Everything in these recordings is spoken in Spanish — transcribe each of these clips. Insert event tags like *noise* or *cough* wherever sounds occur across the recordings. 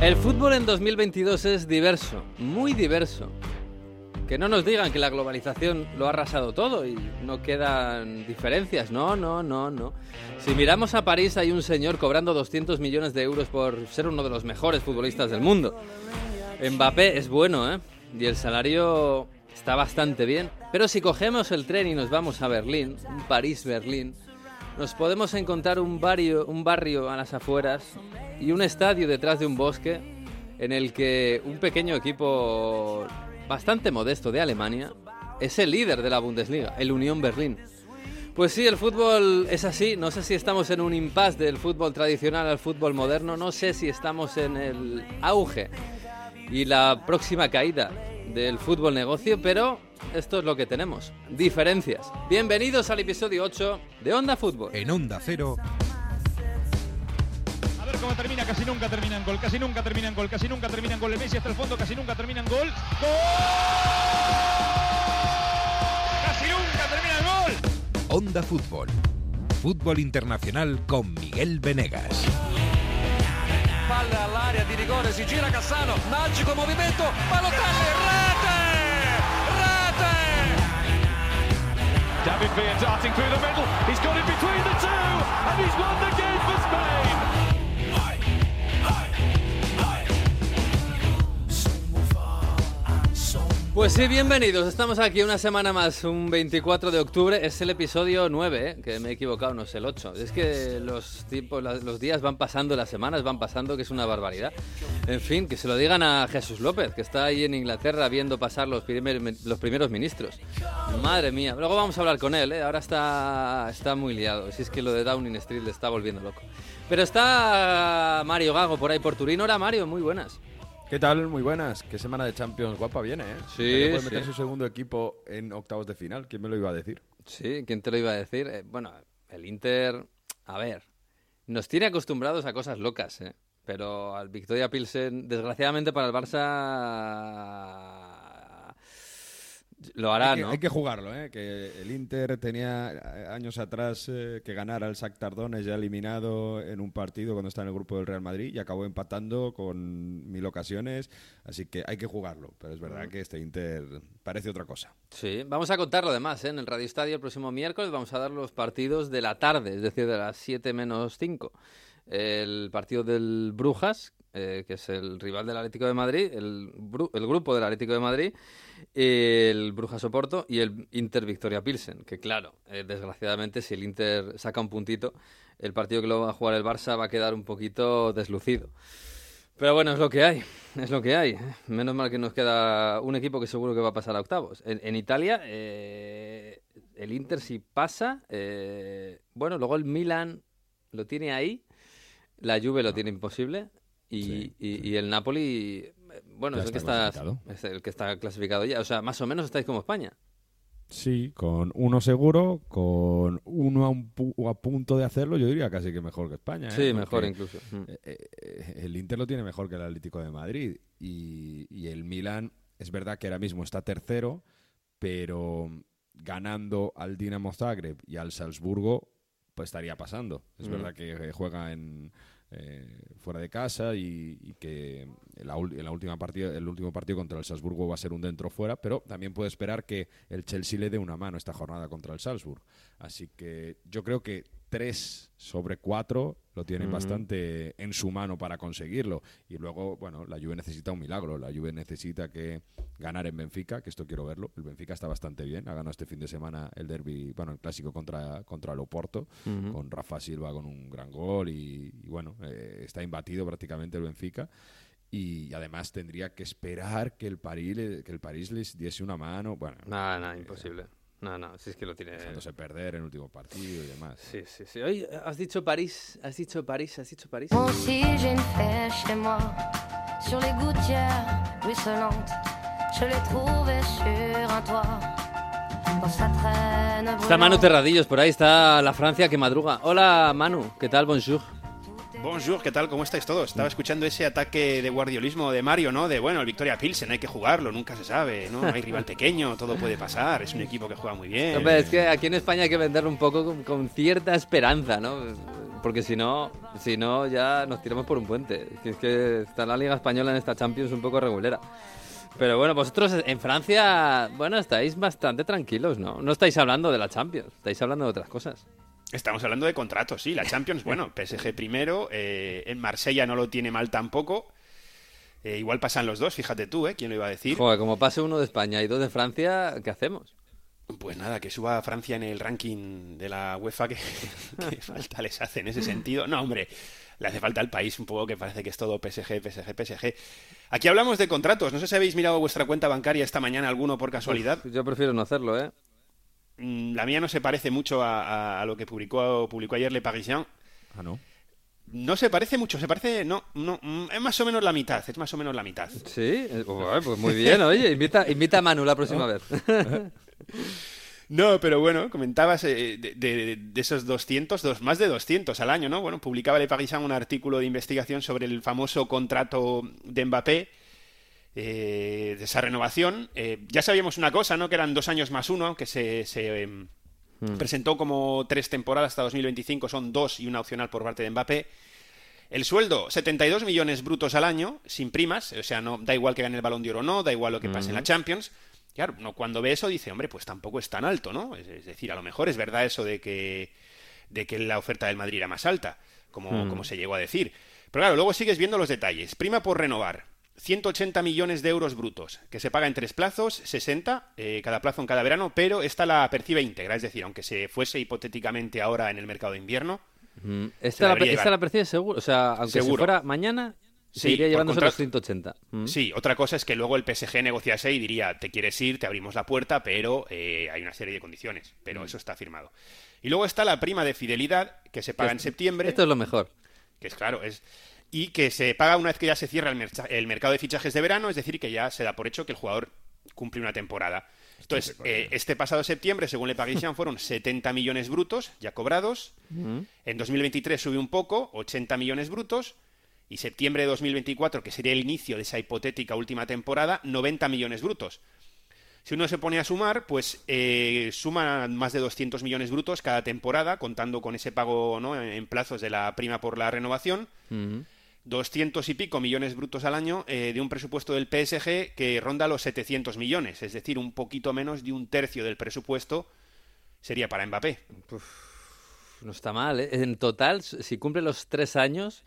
El fútbol en 2022 es diverso, muy diverso. Que no nos digan que la globalización lo ha arrasado todo y no quedan diferencias. No, no, no, no. Si miramos a París hay un señor cobrando 200 millones de euros por ser uno de los mejores futbolistas del mundo. Mbappé es bueno, ¿eh? Y el salario está bastante bien. Pero si cogemos el tren y nos vamos a Berlín, París-Berlín, nos podemos encontrar un barrio, un barrio a las afueras y un estadio detrás de un bosque en el que un pequeño equipo bastante modesto de Alemania es el líder de la Bundesliga, el Unión Berlín. Pues sí, el fútbol es así. No sé si estamos en un impasse del fútbol tradicional al fútbol moderno. No sé si estamos en el auge y la próxima caída del fútbol negocio, pero esto es lo que tenemos. Diferencias. Bienvenidos al episodio 8 de Onda Fútbol. En Onda Cero. A ver cómo termina, casi nunca termina en gol, casi nunca termina en gol, casi nunca termina en gol. El Messi hasta el fondo, casi nunca termina en gol. ¡Gol! Casi nunca termina en gol. Onda Fútbol. Fútbol internacional con Miguel Venegas. Palla all'area di rigore, si gira Cassano, magico movimento, Balotelli, David Villa darting through the middle. He's got it between the two, and he's won the game Pues sí, bienvenidos. Estamos aquí una semana más, un 24 de octubre. Es el episodio 9, ¿eh? que me he equivocado, no es el 8. Es que los, tiempos, la- los días van pasando, las semanas van pasando, que es una barbaridad. En fin, que se lo digan a Jesús López, que está ahí en Inglaterra viendo pasar los primeros ministros. Madre mía. Luego vamos a hablar con él, ¿eh? Ahora está, está muy liado. Si es que lo de Downing Street le está volviendo loco. Pero está Mario Gago por ahí por Turín. Hola Mario, muy buenas. ¿Qué tal? Muy buenas. Qué semana de Champions guapa viene, ¿eh? Sí, Que puede sí. meter su segundo equipo en octavos de final. ¿Quién me lo iba a decir? Sí, ¿quién te lo iba a decir? Eh, bueno, el Inter, a ver, nos tiene acostumbrados a cosas locas, ¿eh? Pero al Victoria Pilsen, desgraciadamente para el Barça, lo hará, hay, que, ¿no? hay que jugarlo, ¿eh? Que el Inter tenía eh, años atrás eh, que ganar al Shakhtar Donetsk ya eliminado en un partido cuando está en el grupo del Real Madrid y acabó empatando con mil ocasiones. Así que hay que jugarlo. Pero es verdad que este Inter parece otra cosa. Sí, vamos a contarlo además, ¿eh? En el Radio Estadio el próximo miércoles vamos a dar los partidos de la tarde, es decir, de las 7 menos 5. El partido del Brujas, eh, que es el rival del Atlético de Madrid, el, grupo del Atlético de Madrid, el Brujas Oporto y el Inter Victoria Pilsen, que claro, eh, desgraciadamente si el Inter saca un puntito, el partido que lo va a jugar el Barça va a quedar un poquito deslucido. Pero bueno, es lo que hay, es lo que hay. Menos mal que nos queda un equipo que seguro que va a pasar a octavos. En, en Italia, eh, el Inter si pasa, bueno, luego el Milan lo tiene ahí, la Juve lo tiene imposible y, Sí, y- y el Napoli, bueno, Ya es el que, está es el que está clasificado ya. O sea, más o menos estáis como España. Sí, con uno seguro, con uno a, un pu- a punto de hacerlo, yo diría casi que mejor que España. ¿eh? Sí, Porque, mejor incluso. Eh, eh, el Inter lo tiene mejor que el Atlético de Madrid y, y el Milan es verdad que ahora mismo está tercero, pero ganando al Dinamo Zagreb y al Salzburgo, pues estaría pasando. Es Mm. verdad que juega en eh, fuera de casa y, que en la, última partida, el último partido contra el Salzburgo va a ser un dentro fuera, pero también puede esperar que el Chelsea le dé una mano esta jornada contra el Salzburg. Así que yo creo que 3 sobre 4 lo tienen bastante en su mano para conseguirlo. Y luego, bueno, la Juve necesita un milagro. La Juve necesita que ganar en Benfica, que esto quiero verlo. El Benfica está bastante bien. Ha ganado este fin de semana el derby, bueno, el clásico contra, contra el Oporto, Ujú. con Rafa Silva con un gran gol y, y bueno, eh, está imbatido prácticamente el Benfica. Y además tendría que esperar que el París, que el París les diese una mano. Bueno, Nada, nada, imposible. No, no, si es que lo tiene... dejándose perder en el último partido y demás. Sí, sí, sí. Oye, has dicho París, has dicho París, has dicho París. Moi aussi j'ai une fête chez moi, sur les gouttières ruisselantes. Je l'ai trouvée sur un toit, Está Manu. Terradillos, por ahí está la Francia que madruga. Hola Manu, ¿qué tal? Bonjour. Bonjour, ¿qué tal? ¿Cómo estáis todos? Estaba escuchando ese ataque de guardiolismo de Mario, ¿no? De, bueno, el Victoria Pilsen, hay que jugarlo, nunca se sabe, ¿no? Hay rival pequeño, todo puede pasar, es un equipo que juega muy bien. Hombre, es que aquí en España hay que venderlo un poco con, con cierta esperanza, ¿no? porque si no, si no ya nos tiramos por un puente. Es que está la Liga Española en esta Champions un poco regulera. Pero bueno, vosotros en Francia, bueno, estáis bastante tranquilos, ¿no? No estáis hablando de la Champions, estáis hablando de otras cosas. Estamos hablando de contratos, sí. La Champions, *laughs* bueno, PSG primero. Eh, en Marsella no lo tiene mal tampoco. Eh, igual pasan los dos, fíjate tú, ¿eh? ¿Quién lo iba a decir? Joder, como pase uno de España y dos de Francia, ¿qué hacemos? Pues nada, que suba Francia en el ranking de la UEFA, que, *laughs* que falta les hace en ese sentido. No, hombre, le hace falta al país un poco que parece que es todo PSG, PSG, PSG. Aquí hablamos de contratos. No sé si habéis mirado vuestra cuenta bancaria esta mañana alguno por casualidad. Uf, yo prefiero no hacerlo, ¿eh? Mm, La mía no se parece mucho a, a- a lo que publicó, publicó ayer Le Parisien. Ah, no. No se parece mucho, se parece... No, no, mm, es más o menos la mitad, es más o menos la mitad. Sí, eh, bueno, pues muy bien, oye, invita, invita a Manu la próxima vez. *laughs* No, pero bueno, comentabas eh, de, de- de esos 200, dos, más de 200 al año, ¿no? Bueno, publicaba Le Parisien un artículo de investigación sobre el famoso contrato de Mbappé, eh, de esa renovación. Eh, ya sabíamos una cosa, ¿no? Que eran dos años más uno, que se, se, em, presentó como tres temporadas hasta 2025, son dos y una opcional por parte de Mbappé. El sueldo, 72 millones brutos al año, sin primas, o sea, no da igual que gane el Balón de Oro o no, da igual lo que pase en la Champions. Claro, no, cuando ve eso dice, hombre, pues tampoco es tan alto, ¿no? Es, es decir, a lo mejor es verdad eso de que, de que la oferta del Madrid era más alta, como, como se llegó a decir. Pero claro, luego sigues viendo los detalles. Prima por renovar. 180 millones de euros brutos, que se paga en tres plazos, 60, eh, cada plazo en cada verano, pero esta la percibe íntegra, es decir, aunque se fuese hipotéticamente ahora en el mercado de invierno, Mm, Se Esta la esta la percibes seguro, o sea, aunque si Seguro. fuera mañana, Sí, por llevándose los contrato. 180. Mm. Sí, otra cosa es que luego el PSG negociase y diría, te quieres ir, te abrimos la puerta, pero eh, hay una serie de condiciones. Mm. Pero eso está firmado. Y luego está la prima de fidelidad, que se paga en septiembre, Esto es lo mejor. que es claro, es y que se paga una vez que ya se cierra el, mercado de fichajes de verano, es decir, que ya se da por hecho que el jugador cumple una temporada. Entonces, eh, este pasado septiembre, según Le Parisien, fueron 70 millones brutos ya cobrados. En 2023 sube un poco, 80 millones brutos. Y septiembre de 2024, que sería el inicio de esa hipotética última temporada, 90 millones brutos. Si uno se pone a sumar, pues eh, suma más de 200 millones brutos cada temporada, contando con ese pago ¿no? en plazos de la prima por la renovación. 200 y pico millones brutos al año eh, de un presupuesto del PSG que ronda los 700 millones, es decir, un poquito menos de un tercio del presupuesto sería para Mbappé. No está mal, ¿eh? En total, si cumple los tres años,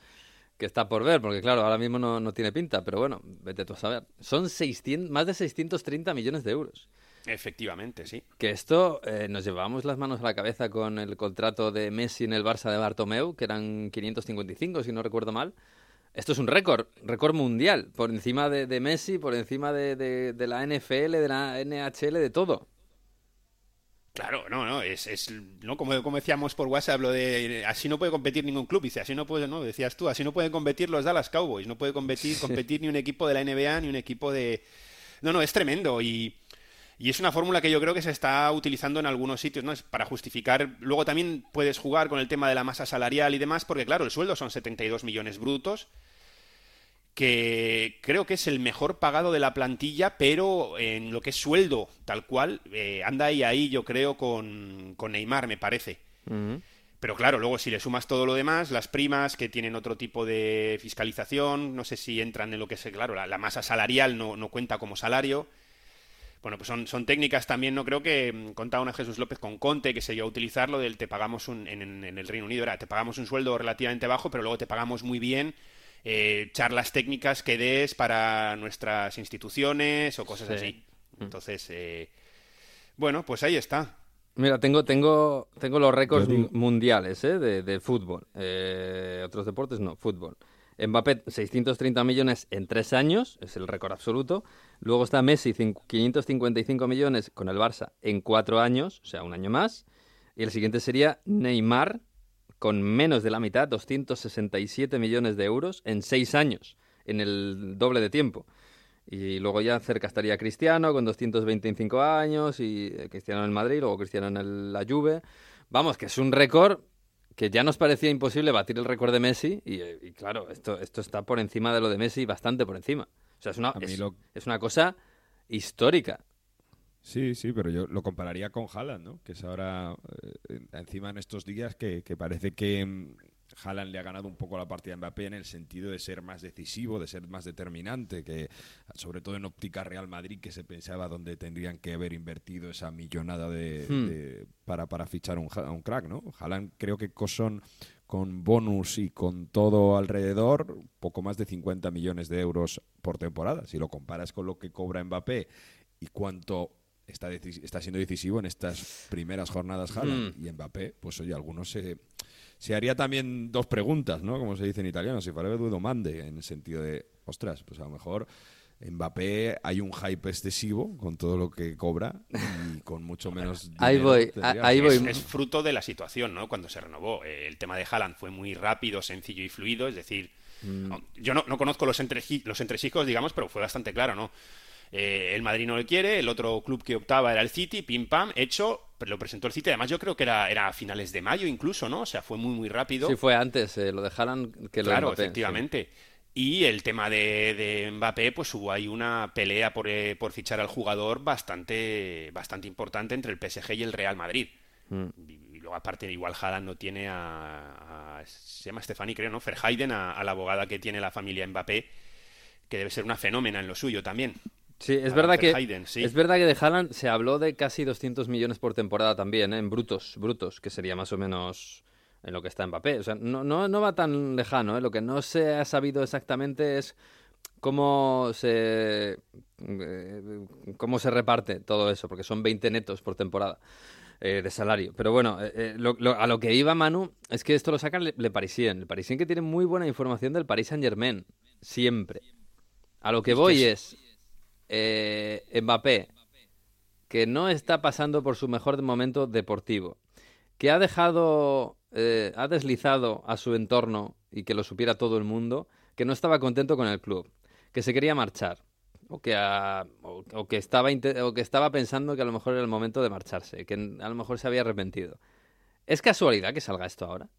que está por ver, porque claro, ahora mismo no, no tiene pinta, pero bueno, vete tú a saber. Son 600, más de 630 millones de euros. Efectivamente, sí. Que esto eh, nos llevamos las manos a la cabeza con el contrato de Messi en el Barça de Bartomeu, que eran 555, si no recuerdo mal. Esto es un récord, récord mundial, por encima de, de Messi, por encima de, de- de la NFL, de la NHL, de todo. Claro, no, no, es, es ¿no? Como, como decíamos por WhatsApp, lo de así no puede competir ningún club, dice, así no puede, no, decías tú, así no pueden competir los Dallas Cowboys, no puede competir, competir ni un equipo de la NBA, ni un equipo de... No, no, es tremendo y, y es una fórmula que yo creo que se está utilizando en algunos sitios, ¿no? Es para justificar, luego también puedes jugar con el tema de la masa salarial y demás, porque claro, el sueldo son 72 millones brutos, que creo que es el mejor pagado de la plantilla, pero en lo que es sueldo, tal cual, eh, anda ahí ahí, yo creo, con, con Neymar, me parece. Pero claro, luego si le sumas todo lo demás, las primas que tienen otro tipo de fiscalización, no sé si entran en lo que es, claro, la, la masa salarial no, no cuenta como salario. Bueno, pues son, son técnicas también, no creo que mm, contaba una Jesús López con Conte, que se dio a utilizarlo del te pagamos un, en, el Reino Unido, era te pagamos un sueldo relativamente bajo, pero luego te pagamos muy bien eh, charlas técnicas que des para nuestras instituciones o cosas Sí. así. Entonces, eh, bueno, pues ahí está. Mira, tengo, tengo, tengo los récords mundiales ¿eh? de, de fútbol. Eh, otros deportes no, fútbol. Mbappé, 630 millones en tres años, es el récord absoluto. Luego está Messi, cin- 555 millones con el Barça en cuatro años, o sea, un año más. Y el siguiente sería Neymar, con menos de la mitad, 267 millones de euros en seis años, en el doble de tiempo. Y luego ya cerca estaría Cristiano con 225 años y eh, Cristiano en el Madrid, luego Cristiano en la Juve. Vamos, que es un récord que ya nos parecía imposible batir el récord de Messi y, eh, y claro, esto, esto está por encima de lo de Messi, bastante por encima. O sea, es una, lo- es una cosa histórica. Sí, sí, pero yo lo compararía con Haaland, ¿no? Que es ahora, eh, encima en estos días, que, que parece que mm, Haaland le ha ganado un poco la partida a Mbappé en el sentido de ser más decisivo, de ser más determinante, que sobre todo en óptica Real Madrid, que se pensaba donde tendrían que haber invertido esa millonada de, Hmm. de- para, para fichar un, a un crack, ¿no? Haaland creo que son con bonus y con todo alrededor, poco más de 50 millones de euros por temporada. Si lo comparas con lo que cobra Mbappé y cuánto está, está siendo decisivo en estas primeras jornadas Haaland Mm. y Mbappé, pues oye, algunos se, se haría también dos preguntas, ¿no? Como se dice en italiano, si farebbe due domande, en el sentido de, ostras, pues a lo mejor Mbappé hay un hype excesivo con todo lo que cobra y con mucho menos Ahí voy, tendría- ahí voy. Es, es fruto de la situación, ¿no? Cuando se renovó. Eh, El tema de Haaland fue muy rápido, sencillo y fluido, es decir, Mm. yo no, no conozco los, entreji- los entresijos, digamos, pero fue bastante claro, ¿no? Eh, el Madrid no le quiere, el otro club que optaba era el City, pim pam, hecho, lo presentó el City, además yo creo que era, era a finales de mayo incluso, ¿no? O sea, fue muy, muy rápido. Sí, fue antes, eh, lo de Haaland que lo Claro, Mbappé, sí. efectivamente. Y el tema de, de Mbappé, pues hubo ahí una pelea por, eh, por fichar al jugador bastante, bastante importante entre el PSG y el Real Madrid. Mm. Y, y luego aparte igual Haaland no tiene a, a- se llama Stephanie creo, ¿no? Verheiden, a, a la abogada que tiene la familia Mbappé, que debe ser una fenómena en lo suyo también. Sí, es verdad que sí. es verdad que de Haaland se habló de casi 200 millones por temporada también, ¿eh? en brutos, brutos, que sería más o menos en lo que está Mbappé. O sea, no, no, no va tan lejano, ¿eh? Lo que no se ha sabido exactamente es cómo se eh, cómo se reparte todo eso, porque son 20 netos por temporada eh, de salario. Pero bueno, eh, lo- lo- a lo que iba Manu es que esto lo saca Le, Le Parisien. El Parisien que tiene muy buena información del Paris Saint Germain, siempre. A lo que voy es, eh, Mbappé, que no está pasando por su mejor momento deportivo, que ha dejado, eh, ha deslizado a su entorno y que lo supiera todo el mundo, que no estaba contento con el club, que se quería marchar, o que, estaba, o que estaba pensando que a lo mejor era el momento de marcharse, que a lo mejor se había arrepentido. ¿Es casualidad que salga esto ahora?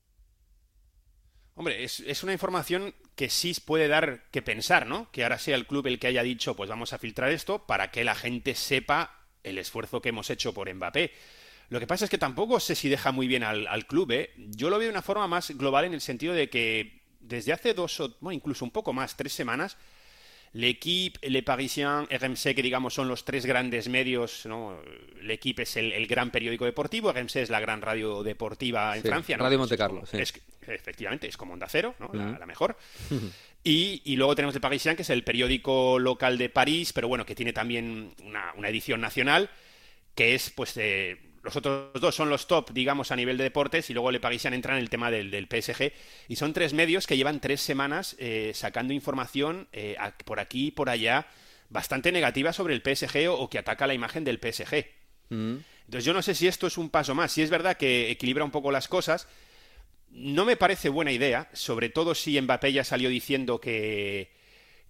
Hombre, es, una información que sí puede dar que pensar, ¿no? Que ahora sea el club el que haya dicho, pues vamos a filtrar esto para que la gente sepa el esfuerzo que hemos hecho por Mbappé. Lo que pasa es que tampoco sé si deja muy bien al, al club, ¿eh? Yo lo veo de una forma más global en el sentido de que desde hace dos o, bueno, incluso un poco más, tres semanas, L'Equipe, Le Parisien, RMC, que digamos son los tres grandes medios, ¿no? L'Equipe es el, el gran periódico deportivo, RMC es la gran radio deportiva en Sí, Francia, ¿no? Radio Es Monte como- Carlo, sí. es- efectivamente, es como Onda Cero, ¿no? La, mejor. Y, y luego tenemos Le Parisien, que es el periódico local de París, pero bueno, que tiene también una, una edición nacional, que es, pues, eh, los otros dos son los top, digamos, a nivel de deportes, y luego Le Parisien entra en el tema del, del PSG. Y son tres medios que llevan tres semanas eh, sacando información eh, a- por aquí y por allá bastante negativa sobre el PSG o, o que ataca la imagen del PSG. Mm. Entonces yo no sé si esto es un paso más. Si es verdad que equilibra un poco las cosas, no me parece buena idea, sobre todo si Mbappé ya salió diciendo que,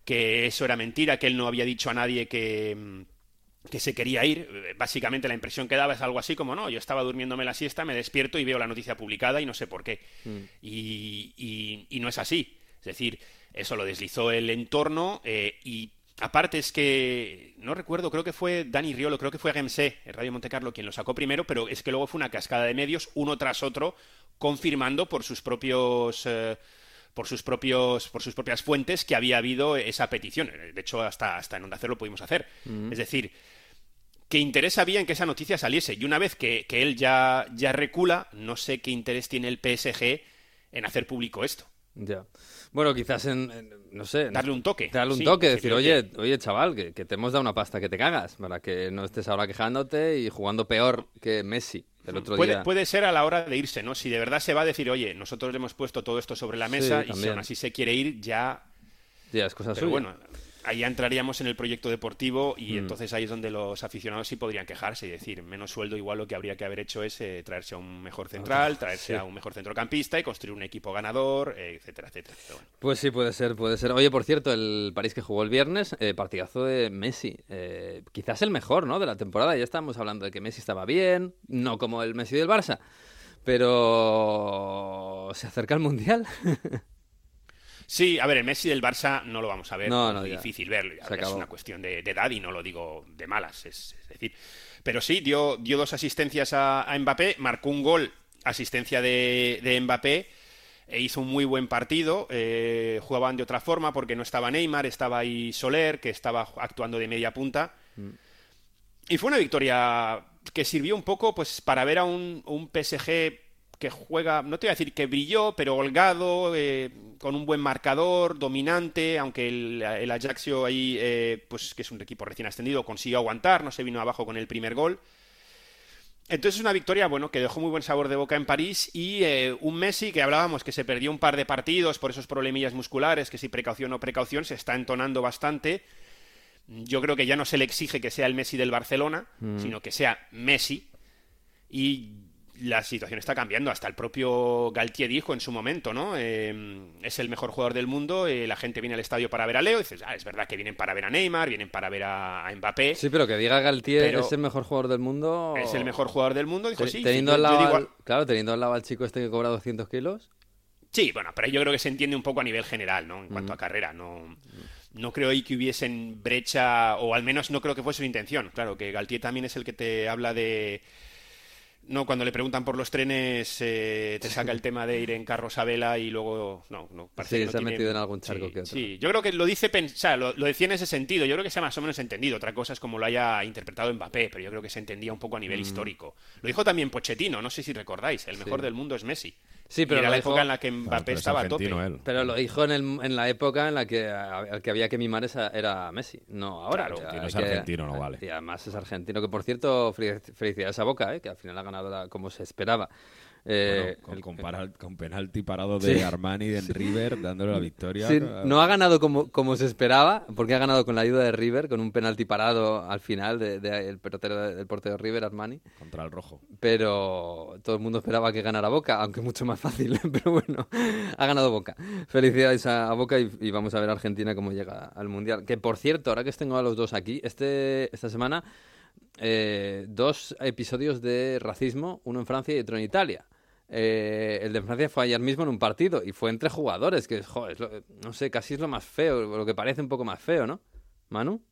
que eso era mentira, que él no había dicho a nadie que, que se quería ir. Eh, Básicamente la impresión que daba es algo así como, no, yo estaba durmiéndome la siesta, me despierto y veo la noticia publicada y no sé por qué. Y, y- y no es así. Es decir, eso lo deslizó el entorno eh, y aparte es que, no recuerdo, creo que fue Dani Riolo, creo que fue el Radio Monte Carlo, quien lo sacó primero, pero es que luego fue una cascada de medios, uno tras otro, confirmando por sus propios... eh, por sus propios por sus propias fuentes que había habido esa petición. De hecho, hasta, hasta en Onda Cero lo pudimos hacer. Es decir, que interés había en que esa noticia saliese. Y una vez que, que él ya, ya recula, no sé qué interés tiene el PSG en hacer público esto. Ya. Bueno, quizás en, en- no sé, Darle un toque. darle un Sí, toque, decir, oye, oye, chaval, que, que te hemos dado una pasta que te cagas, para que no estés ahora quejándote y jugando peor que Messi el otro Puede, día. puede ser a la hora de irse, ¿no? Si de verdad se va a decir, oye, nosotros le hemos puesto todo esto sobre la mesa y si aún así se quiere ir, ya Ya, es cosa Pero suya. bueno, ahí entraríamos en el proyecto deportivo Mm. y entonces ahí es donde los aficionados sí podrían quejarse y decir, menos sueldo igual lo que habría que haber hecho es eh, traerse a un mejor central, traerse sí. a un mejor centrocampista y construir un equipo ganador, eh, etcétera, etcétera. Pero bueno. Pues sí, puede ser, puede ser. Oye, por cierto, el París que jugó el viernes, eh, partidazo de Messi. Quizás el mejor, ¿no? De la temporada. Ya estábamos hablando de que Messi estaba bien, no como el Messi del Barça, pero se acerca el Mundial. *laughs* Sí, a ver, el Messi del Barça no lo vamos a ver, No, es no, ya. difícil verlo, es una cuestión de, de edad y no lo digo de malas, es, es decir, pero sí, dio, dio dos asistencias a, a Mbappé, marcó un gol, asistencia de, de Mbappé, e hizo un muy buen partido. Eh, jugaban de otra forma porque no estaba Neymar, estaba ahí Soler, que estaba actuando de media punta. Y fue una victoria que sirvió un poco pues para ver a un, un PSG que juega, no te voy a decir que brilló, pero holgado, eh, con un buen marcador, dominante, aunque el, el Ajaxio ahí, eh, pues que es un equipo recién ascendido, consiguió aguantar, no se vino abajo con el primer gol. Entonces es una victoria, bueno, que dejó muy buen sabor de boca en París y eh, un Messi que hablábamos que se perdió un par de partidos por esos problemillas musculares, que si precaución o precaución, se está entonando bastante. Yo creo que ya no se le exige que sea el Messi del Barcelona, sino que sea Messi. Y la situación está cambiando. Hasta el propio Galtier dijo en su momento, ¿no? Eh, es el mejor jugador del mundo. eh, la gente viene al estadio para ver a Leo. Y dices, ah, es verdad que vienen para ver a Neymar, vienen para ver a, a Mbappé. Sí, pero que diga Galtier es el mejor jugador del mundo. Es el mejor jugador del mundo. Dijo, sí. teniendo al lado, digo- al- claro, teniendo al lado al chico este que cobra 200 kilos. Sí, bueno, pero yo creo que se entiende un poco a nivel general, ¿no? En cuanto a carrera, no, no creo ahí que hubiesen brecha, o al menos no creo que fuese su intención. Claro, que Galtier también es el que te habla de... No, cuando le preguntan por los trenes, eh, te saca el tema de ir en carros a vela y luego... No, no, parece Sí, que no se ha metido en algún charco sí, que otro. Sí, yo creo que lo dice, o sea, lo, lo decía en ese sentido, yo creo que se ha más o menos entendido. Otra cosa es como lo haya interpretado Mbappé, pero yo creo que se entendía un poco a Mm. nivel histórico. Lo dijo también Pochettino, no sé si recordáis, el mejor del mundo es Messi. Sí, pero y era la dijo- época en la que Mbappé estaba a tope. argentino él. Pero lo dijo en, el- en la época en la que al que había que mimar esa- era Messi, no ahora. Claro, O sea, que no es argentino, no vale. Y además es argentino, que por cierto, fel- felicidades a Boca, ¿eh? que al final ha ganado la- como se esperaba. Eh, Bueno, con, el- penalti parado de Sí. Armani de River dándole la victoria. Sí, a- no ha ganado como, como se esperaba, porque ha ganado con la ayuda de River, con un penalti parado al final del de, el portero, del portero River, Armani. contra el rojo. Pero todo el mundo esperaba que ganara Boca, aunque mucho más fácil, *laughs* pero bueno, ha ganado Boca. Felicidades a, a Boca y, y vamos a ver a Argentina cómo llega al Mundial. Que por cierto, ahora que tengo a los dos aquí, este, esta semana eh, dos episodios de racismo, uno en Francia y otro en Italia. Eh, el de Francia fue ayer mismo en un partido y fue entre jugadores, que joder, es lo- no sé, casi es lo más feo, lo que parece un poco más feo, ¿no? Manu.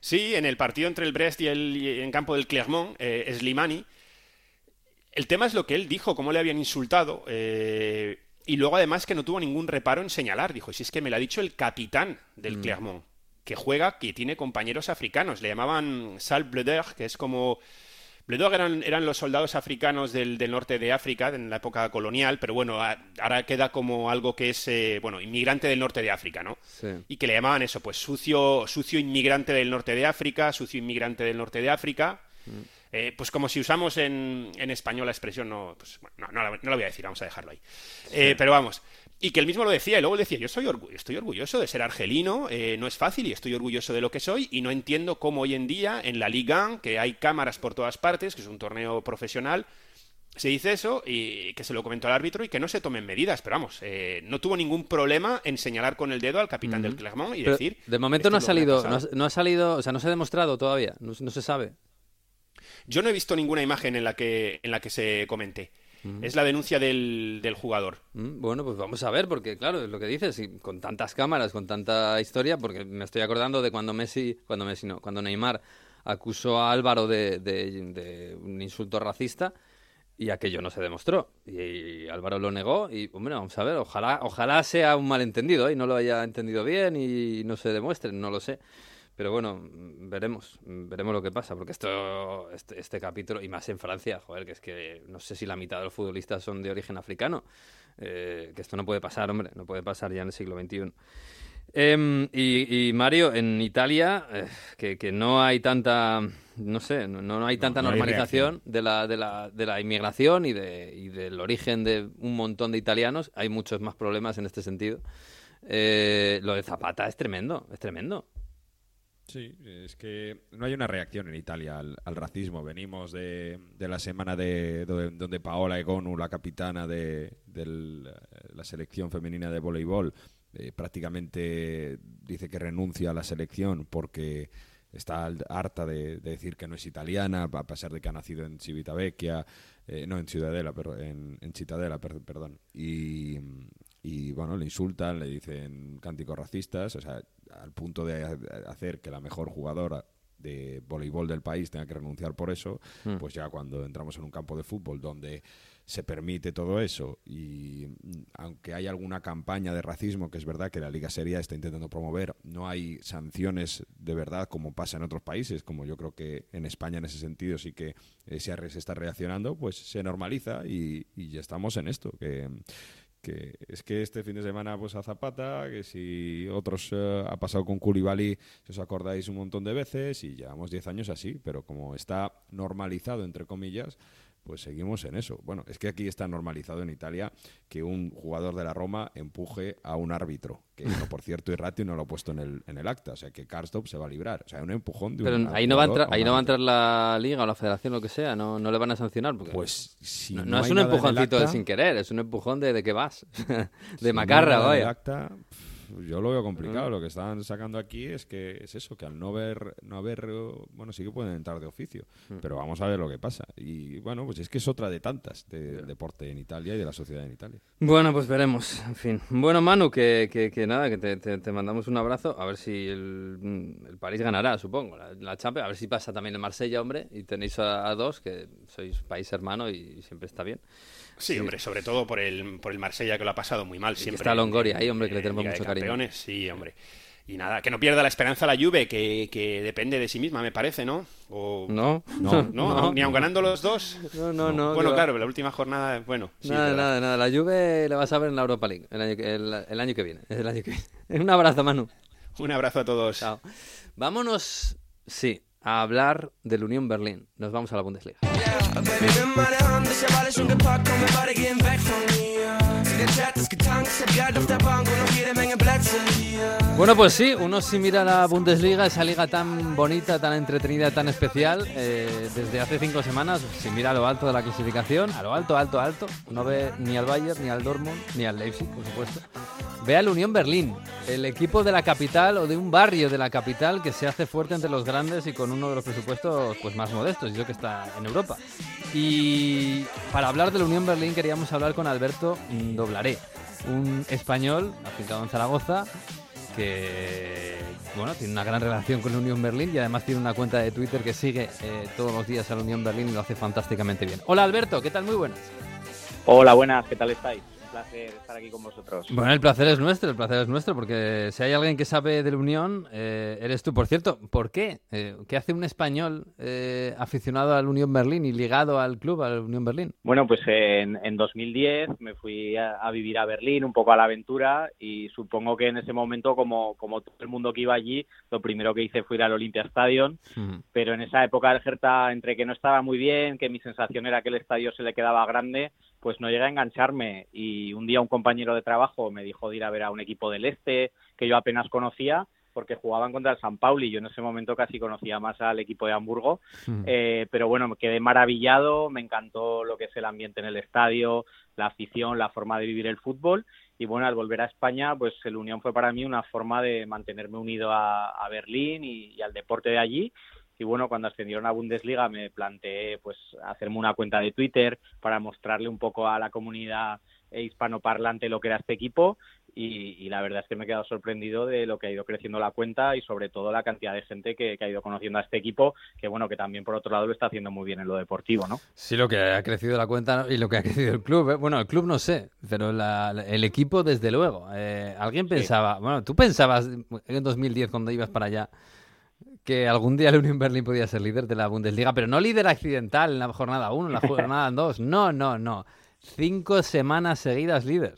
Sí, en el partido entre el Brest y el y en campo del Clermont, eh, Slimani. El tema es lo que él dijo, cómo le habían insultado. eh, y luego además que no tuvo ningún reparo en señalar. Dijo, si es que me lo ha dicho el capitán del Clermont, que juega, que tiene compañeros africanos. Le llamaban Sal Bleder, que es como... Bleder eran, eran los soldados africanos del, del norte de África en la época colonial, pero bueno, a- ahora queda como algo que es, eh, bueno, inmigrante del norte de África, ¿no? Sí. y que le llamaban eso, pues sucio, sucio inmigrante del norte de África, sucio inmigrante del norte de África. Eh, pues como si usamos en, en español la expresión, no, pues, bueno, no, no la, no la voy a decir, vamos a dejarlo ahí. Eh, pero vamos, y que él mismo lo decía, y luego decía, yo soy orgu- estoy orgulloso de ser argelino, eh, no es fácil y estoy orgulloso de lo que soy, y no entiendo cómo hoy en día en la Liga, 1, que hay cámaras por todas partes, que es un torneo profesional, se dice eso y que se lo comentó al árbitro y que no se tomen medidas, pero vamos, eh, no tuvo ningún problema en señalar con el dedo al capitán del Clermont y Pero decir... de momento no ha "Esto es lo que salido, no ha, pasado". no ha salido, o sea, no se ha demostrado todavía, no, no se sabe. Yo no he visto ninguna imagen en la que, en la que se comente. Es la denuncia del, del jugador. Mm, Bueno, pues vamos a ver, porque claro, es lo que dices, y con tantas cámaras, con tanta historia, porque me estoy acordando de cuando Messi, cuando Messi no, cuando Neymar acusó a Álvaro de, de- de un insulto racista y aquello no se demostró. Y, Álvaro lo negó y, hombre, vamos a ver, ojalá, ojalá sea un malentendido ¿eh? y no lo haya entendido bien y no se demuestre, no lo sé. Pero bueno, mm, veremos, mm, veremos lo que pasa, porque esto, este, este capítulo, y más en Francia, joder, que es que no sé si la mitad de los futbolistas son de origen africano, eh, que esto no puede pasar, hombre, no puede pasar ya en el siglo XXI. Em, y, y, Mario, en Italia, eh, que, que no hay tanta, no sé, no, no hay tanta no normalización de, la, de, la, de la inmigración y, de, y del origen de un montón de italianos, hay muchos más problemas en este sentido. Eh, lo de Zapata es tremendo, es tremendo. Sí, es que no hay una reacción en Italia al, racismo. Venimos de, de la semana de donde, donde Paola Egonu, la capitana de, eh, la selección femenina de voleibol, eh, prácticamente dice que renuncia a la selección porque está harta de, de decir que no es italiana, a pesar de que ha nacido en Civitavecchia, eh, no en Ciudadela, pero en, en Cittadella, per- perdón. Y, y bueno, le insultan, le dicen cánticos racistas, o sea, al punto de ha- hacer que la mejor jugadora de voleibol del país tenga que renunciar por eso, Mm. pues ya cuando entramos en un campo de fútbol donde se permite todo eso y mm, aunque hay alguna campaña de racismo que es verdad que la Liga Seria está intentando promover, no hay sanciones de verdad como pasa en otros países, como yo creo que en España en ese sentido sí que eh, se, está reaccionando, pues se normaliza y, y ya estamos en esto, que que es que este fin de semana pues a Zapata, que si otros eh, ha pasado con Koulibaly, si os acordáis un montón de veces y llevamos 10 años así, pero como está normalizado entre comillas, pues seguimos en eso. Bueno, es que aquí está normalizado en Italia que un jugador de la Roma empuje a un árbitro, que no, por cierto, Irratio no lo ha puesto en el, en el acta, o sea que Karsdorp se va a librar, o sea, un empujón de Pero un ahí no va a entrar, ahí no va a entrar la liga o la federación, lo que sea, no, no le van a sancionar. Porque Pues si no, no, no es un empujoncito de sin querer, es un empujón de, de que vas. *laughs* de Si macarra, vaya. Yo lo veo complicado. Lo que están sacando aquí es que es eso, que al no ver, no haber, bueno, sí que pueden entrar de oficio, Mm. pero vamos a ver lo que pasa. Y bueno, pues es que es otra de tantas de- deporte en Italia y de la sociedad en Italia. Bueno, pues veremos, en fin. Bueno, Manu, que, que, que nada, que te, te- te mandamos un abrazo. A ver si el, mm, el París ganará, supongo, la, la Champions. A ver si pasa también el Marsella, hombre. Y tenéis a, a dos, que sois país hermano y siempre está bien. Sí, hombre, sobre todo por el, por el Marsella que lo ha pasado muy mal siempre. está Longoria ahí, hombre, que le en tenemos mucho cariño. Campeones, Sí, hombre. Y nada, que no pierda la esperanza la Juve, que, que depende de sí misma, me parece, ¿no? O... No, No, *laughs* ¿No? Ni aun ganando los dos. No, no, no. bueno, claro, la última jornada, bueno. sí, nada, pero- nada, nada. La Juve la vas a ver en la Europa League el año, que- el, el año que viene. El año que viene. *laughs* Un abrazo, Manu. Un abrazo a todos. Chao. Vámonos, sí, a hablar del Unión Berlín. Nos vamos a la Bundesliga. Bueno, pues sí, uno si mira la Bundesliga, esa liga tan bonita, tan entretenida, tan especial, eh, desde hace cinco semanas, si mira a lo alto de la clasificación, a lo alto, alto, alto, no ve ni al Bayern, ni al Dortmund, ni al Leipzig, por supuesto. Ve al Unión Berlín, el equipo de la capital o de un barrio de la capital que se hace fuerte entre los grandes y con uno de los presupuestos pues más modestos, yo que está en Europa. Y para hablar del Unión Berlín queríamos hablar con Alberto Doblaré, un español afincado en Zaragoza que bueno tiene una gran relación con la Unión Berlín y además tiene una cuenta de Twitter que sigue eh, todos los días a la Unión Berlín y lo hace fantásticamente bien. Hola Alberto, ¿qué tal? Muy buenas. Hola, buenas, ¿qué tal estáis? Placer estar aquí con vosotros. Bueno, el placer es nuestro, el placer es nuestro, porque si hay alguien que sabe de la Unión, eh, eres tú. Por cierto, ¿por qué? Eh, ¿Qué hace un español eh, aficionado al Unión Berlín y ligado al club, al Unión Berlín? Bueno, pues en, en 2010 me fui a, a vivir a Berlín, un poco a la aventura, y supongo que en ese momento, como, como todo el mundo que iba allí, lo primero que hice fue ir al Olympia Stadium, pero en esa época el Hertha, entre que no estaba muy bien, que mi sensación era que el estadio se le quedaba grande, pues no llegué a engancharme. Y un día un compañero de trabajo me dijo de ir a ver a un equipo del Este, que yo apenas conocía, porque jugaban contra el San Pauli. Yo en ese momento casi conocía más al equipo de Hamburgo. Eh, pero bueno, me quedé maravillado, me encantó lo que es el ambiente en el estadio, la afición, la forma de vivir el fútbol. Y bueno, al volver a España, pues el Unión fue para mí una forma de mantenerme unido a, a Berlín y, y al deporte de allí. Y bueno, cuando ascendieron a Bundesliga me planteé pues hacerme una cuenta de Twitter para mostrarle un poco a la comunidad hispanoparlante lo que era este equipo y, y la verdad es que me he quedado sorprendido de lo que ha ido creciendo la cuenta y sobre todo la cantidad de gente que, que ha ido conociendo a este equipo, que bueno, que también por otro lado lo está haciendo muy bien en lo deportivo, ¿no? Sí, lo que ha crecido la cuenta y lo que ha crecido el club. ¿eh? Bueno, el club no sé, pero la- la- el equipo desde luego. Eh, Alguien pensaba, bueno, tú pensabas en 2010 cuando ibas para allá que algún día el Unión Berlín podía ser líder de la Bundesliga, pero no líder accidental en la jornada 1, en la jornada *laughs* 2. No, no, no. Cinco semanas seguidas líder.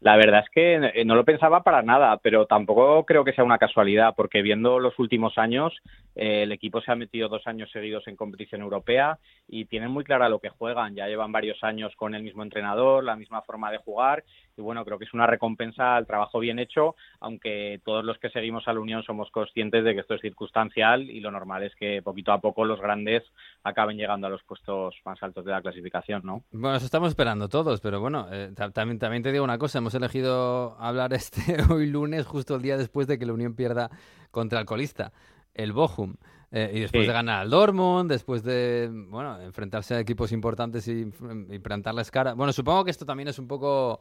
La verdad es que no lo pensaba para nada, pero tampoco creo que sea una casualidad, porque viendo los últimos años, el equipo se ha metido dos años seguidos en competición europea y tienen muy clara lo que juegan. Ya llevan varios años con el mismo entrenador, la misma forma de jugar y bueno, creo que es una recompensa al trabajo bien hecho, aunque todos los que seguimos a la Unión somos conscientes de que esto es circunstancial y lo normal es que poquito a poco los grandes acaben llegando a los puestos más altos de la clasificación, ¿no? Bueno, eso estamos esperando todos, pero bueno, eh, ta- también, también te digo una cosa, hemos elegido hablar *laughs* este hoy lunes, justo el día después de que la Unión pierda contra el colista, el Bochum, eh, y después Sí. de ganar al Dortmund, después de, bueno, enfrentarse a equipos importantes y, y plantarles cara. Bueno, supongo que esto también es un poco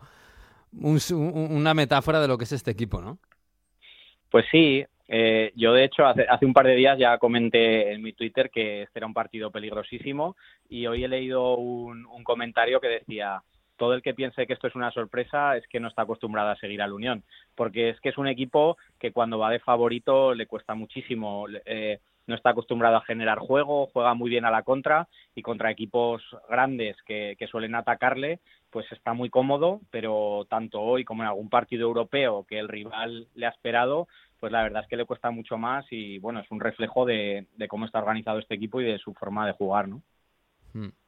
un s- un- una metáfora de lo que es este equipo, ¿no? Pues sí, Eh, yo, de hecho, hace, hace un par de días ya comenté en mi Twitter que este era un partido peligrosísimo y hoy he leído un, un comentario que decía todo el que piense que esto es una sorpresa es que no está acostumbrado a seguir al Unión, porque es que es un equipo que cuando va de favorito le cuesta muchísimo. Eh, no está acostumbrado a generar juego, juega muy bien a la contra y contra equipos grandes que, suelen atacarle, pues está muy cómodo, pero tanto hoy como en algún partido europeo que el rival le ha esperado, pues la verdad es que le cuesta mucho más y bueno, es un reflejo de, cómo está organizado este equipo y de su forma de jugar, ¿no? Hmm. Mm, mm,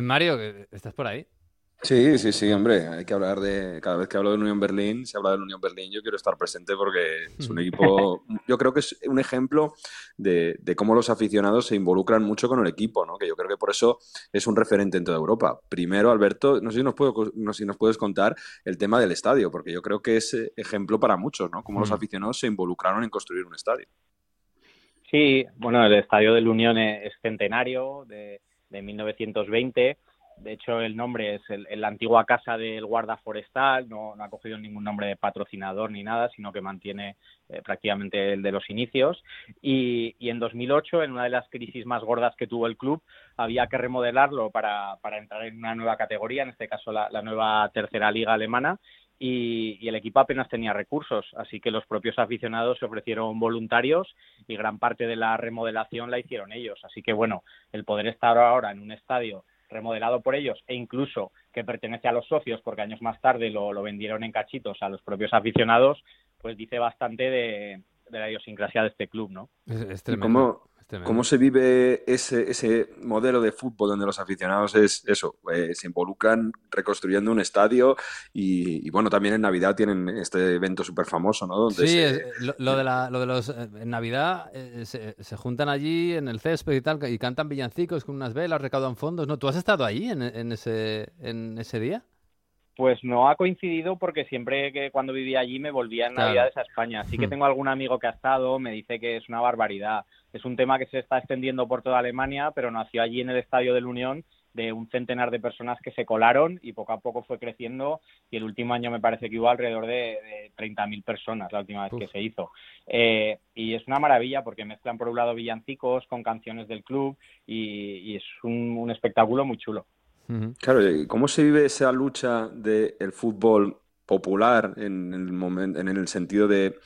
Mario, ¿estás por ahí? Sí, sí, sí, hombre. Hay que hablar de. Cada vez que hablo de Unión Berlín, se habla de Unión Berlín, yo quiero estar presente porque es un equipo. Yo creo que es un ejemplo de, cómo los aficionados se involucran mucho con el equipo, ¿no? Que yo creo que por eso es un referente en toda Europa. Primero, Alberto, no sé si nos, no sé si nos puedes contar el tema del estadio, porque yo creo que es ejemplo para muchos, ¿no? Cómo los mm. aficionados se involucraron en construir un estadio. Sí, bueno, el estadio de la Unión es centenario de, de 1920 de hecho, el nombre es la antigua casa del guarda forestal, no, ha cogido ningún nombre de patrocinador ni nada, sino que mantiene eh, prácticamente el de los inicios. Y, en 2008, en una de las crisis más gordas que tuvo el club, había que remodelarlo para, entrar en una nueva categoría, en este caso la, nueva tercera liga alemana, y, y, el equipo apenas tenía recursos, así que los propios aficionados se ofrecieron voluntarios y gran parte de la remodelación la hicieron ellos. Así que bueno, el poder estar ahora en un estadio remodelado por ellos e incluso que pertenece a los socios porque años más tarde lo, lo vendieron en cachitos a los propios aficionados, pues dice bastante de, la idiosincrasia de este club, ¿no? Es, ¿Cómo se vive ese, ese modelo de fútbol donde los aficionados es eso, eh, se involucran reconstruyendo un estadio y, bueno, también en Navidad tienen este evento súper famoso, ¿no? sí, lo, de la, lo de los... Eh, en Navidad eh, se, juntan allí en el césped y tal y cantan villancicos con unas velas, recaudan fondos, ¿no? ¿Tú has estado ahí en, en, ese, en ese día? Pues no ha coincidido porque siempre que cuando vivía allí me volvía en Navidades a España. Sí que hmm. tengo algún amigo que ha estado, me dice que es una barbaridad. Es un tema que se está extendiendo por toda Alemania, pero nació allí en el Estadio de la Unión de un centenar de personas que se colaron y poco a poco fue creciendo y el último año me parece que hubo alrededor de, de 30.000 personas la última vez que se hizo. Eh, y es una maravilla porque mezclan por un lado villancicos con canciones del club y, es un espectáculo muy chulo. Claro, ¿cómo se vive esa lucha del fútbol popular en el, momento, en el sentido de,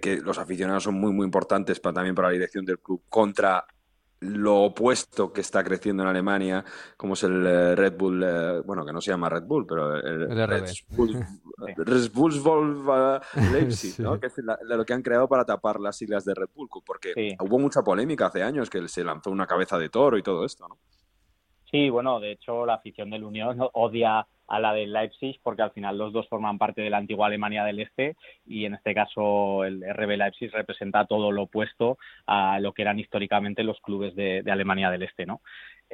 que los aficionados son muy, muy importantes para, también para la dirección del club contra lo opuesto que está creciendo en Alemania, como es el eh, Red Bull, eh, bueno, que no se llama Red Bull, pero el, Red Bull, *laughs* Red Bull Leipzig, ¿no? que es lo que han creado para tapar las siglas de Red Bull, porque hubo mucha polémica hace años que se lanzó una cabeza de toro y todo esto, ¿no? Sí, bueno, de hecho la afición del Unión odia a la del Leipzig porque al final los dos forman parte de la antigua Alemania del Este y en este caso el RB Leipzig representa todo lo opuesto a lo que eran históricamente los clubes de, Alemania del Este, ¿no?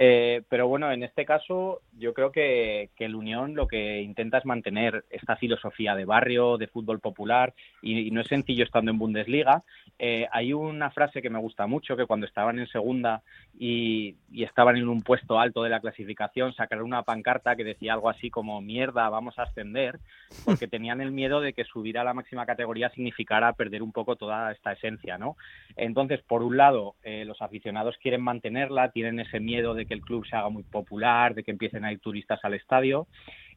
Eh, pero bueno, en este caso yo creo que, el Unión lo que intenta es mantener esta filosofía de barrio, de fútbol popular, y, no es sencillo estando en Bundesliga. Eh, hay una frase que me gusta mucho, que cuando estaban en segunda y, estaban en un puesto alto de la clasificación, sacaron una pancarta que decía algo así como mierda, vamos a ascender, porque *laughs* tenían el miedo de que subir a la máxima categoría significara perder un poco toda esta esencia, ¿no? Entonces, por un lado, eh, los aficionados quieren mantenerla, tienen ese miedo de que el club se haga muy popular, de que empiecen a ir turistas al estadio,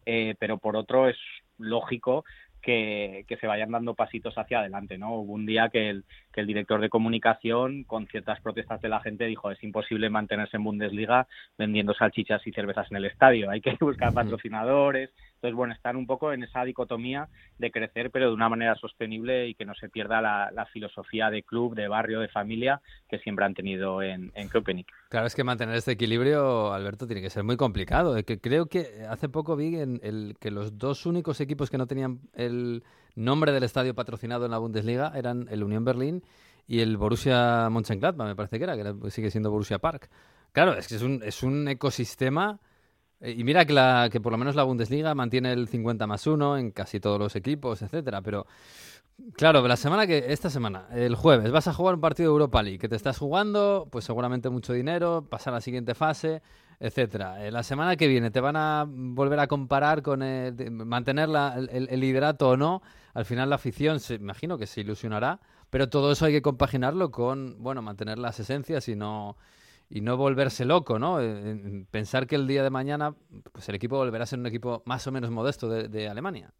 eh, pero por otro es lógico que, se vayan dando pasitos hacia adelante, ¿no? Hubo un día que el, que el director de comunicación, con ciertas protestas de la gente, dijo es imposible mantenerse en Bundesliga vendiendo salchichas y cervezas en el estadio, hay que buscar patrocinadores, entonces, bueno, están un poco en esa dicotomía de crecer, pero de una manera sostenible y que no se pierda la, filosofía de club, de barrio, de familia que siempre han tenido en, en Claro, es que mantener este equilibrio, Alberto, tiene que ser muy complicado. Que creo que hace poco vi en el, que los dos únicos equipos que no tenían el nombre del estadio patrocinado en la Bundesliga eran el Unión Berlín y el Borussia Mönchengladbach, me parece que era, que sigue siendo Borussia Park. Claro, es que es un, es un ecosistema eh, y mira que, la, que por lo menos la Bundesliga mantiene el 50 más 1 en casi todos los equipos, etcétera, pero claro, la semana que esta semana, el jueves vas a jugar un partido de Europa League que te estás jugando, pues seguramente mucho dinero, pasar a la siguiente fase, etcétera. Eh, la semana que viene te van a volver a comparar con mantener el, liderato o no. Al final la afición, se, imagino que se ilusionará, pero todo eso hay que compaginarlo con, bueno, mantener las esencias y no y no volverse loco, ¿no? pensar que el día de mañana pues el equipo volverá a ser un equipo más o menos modesto de, Alemania.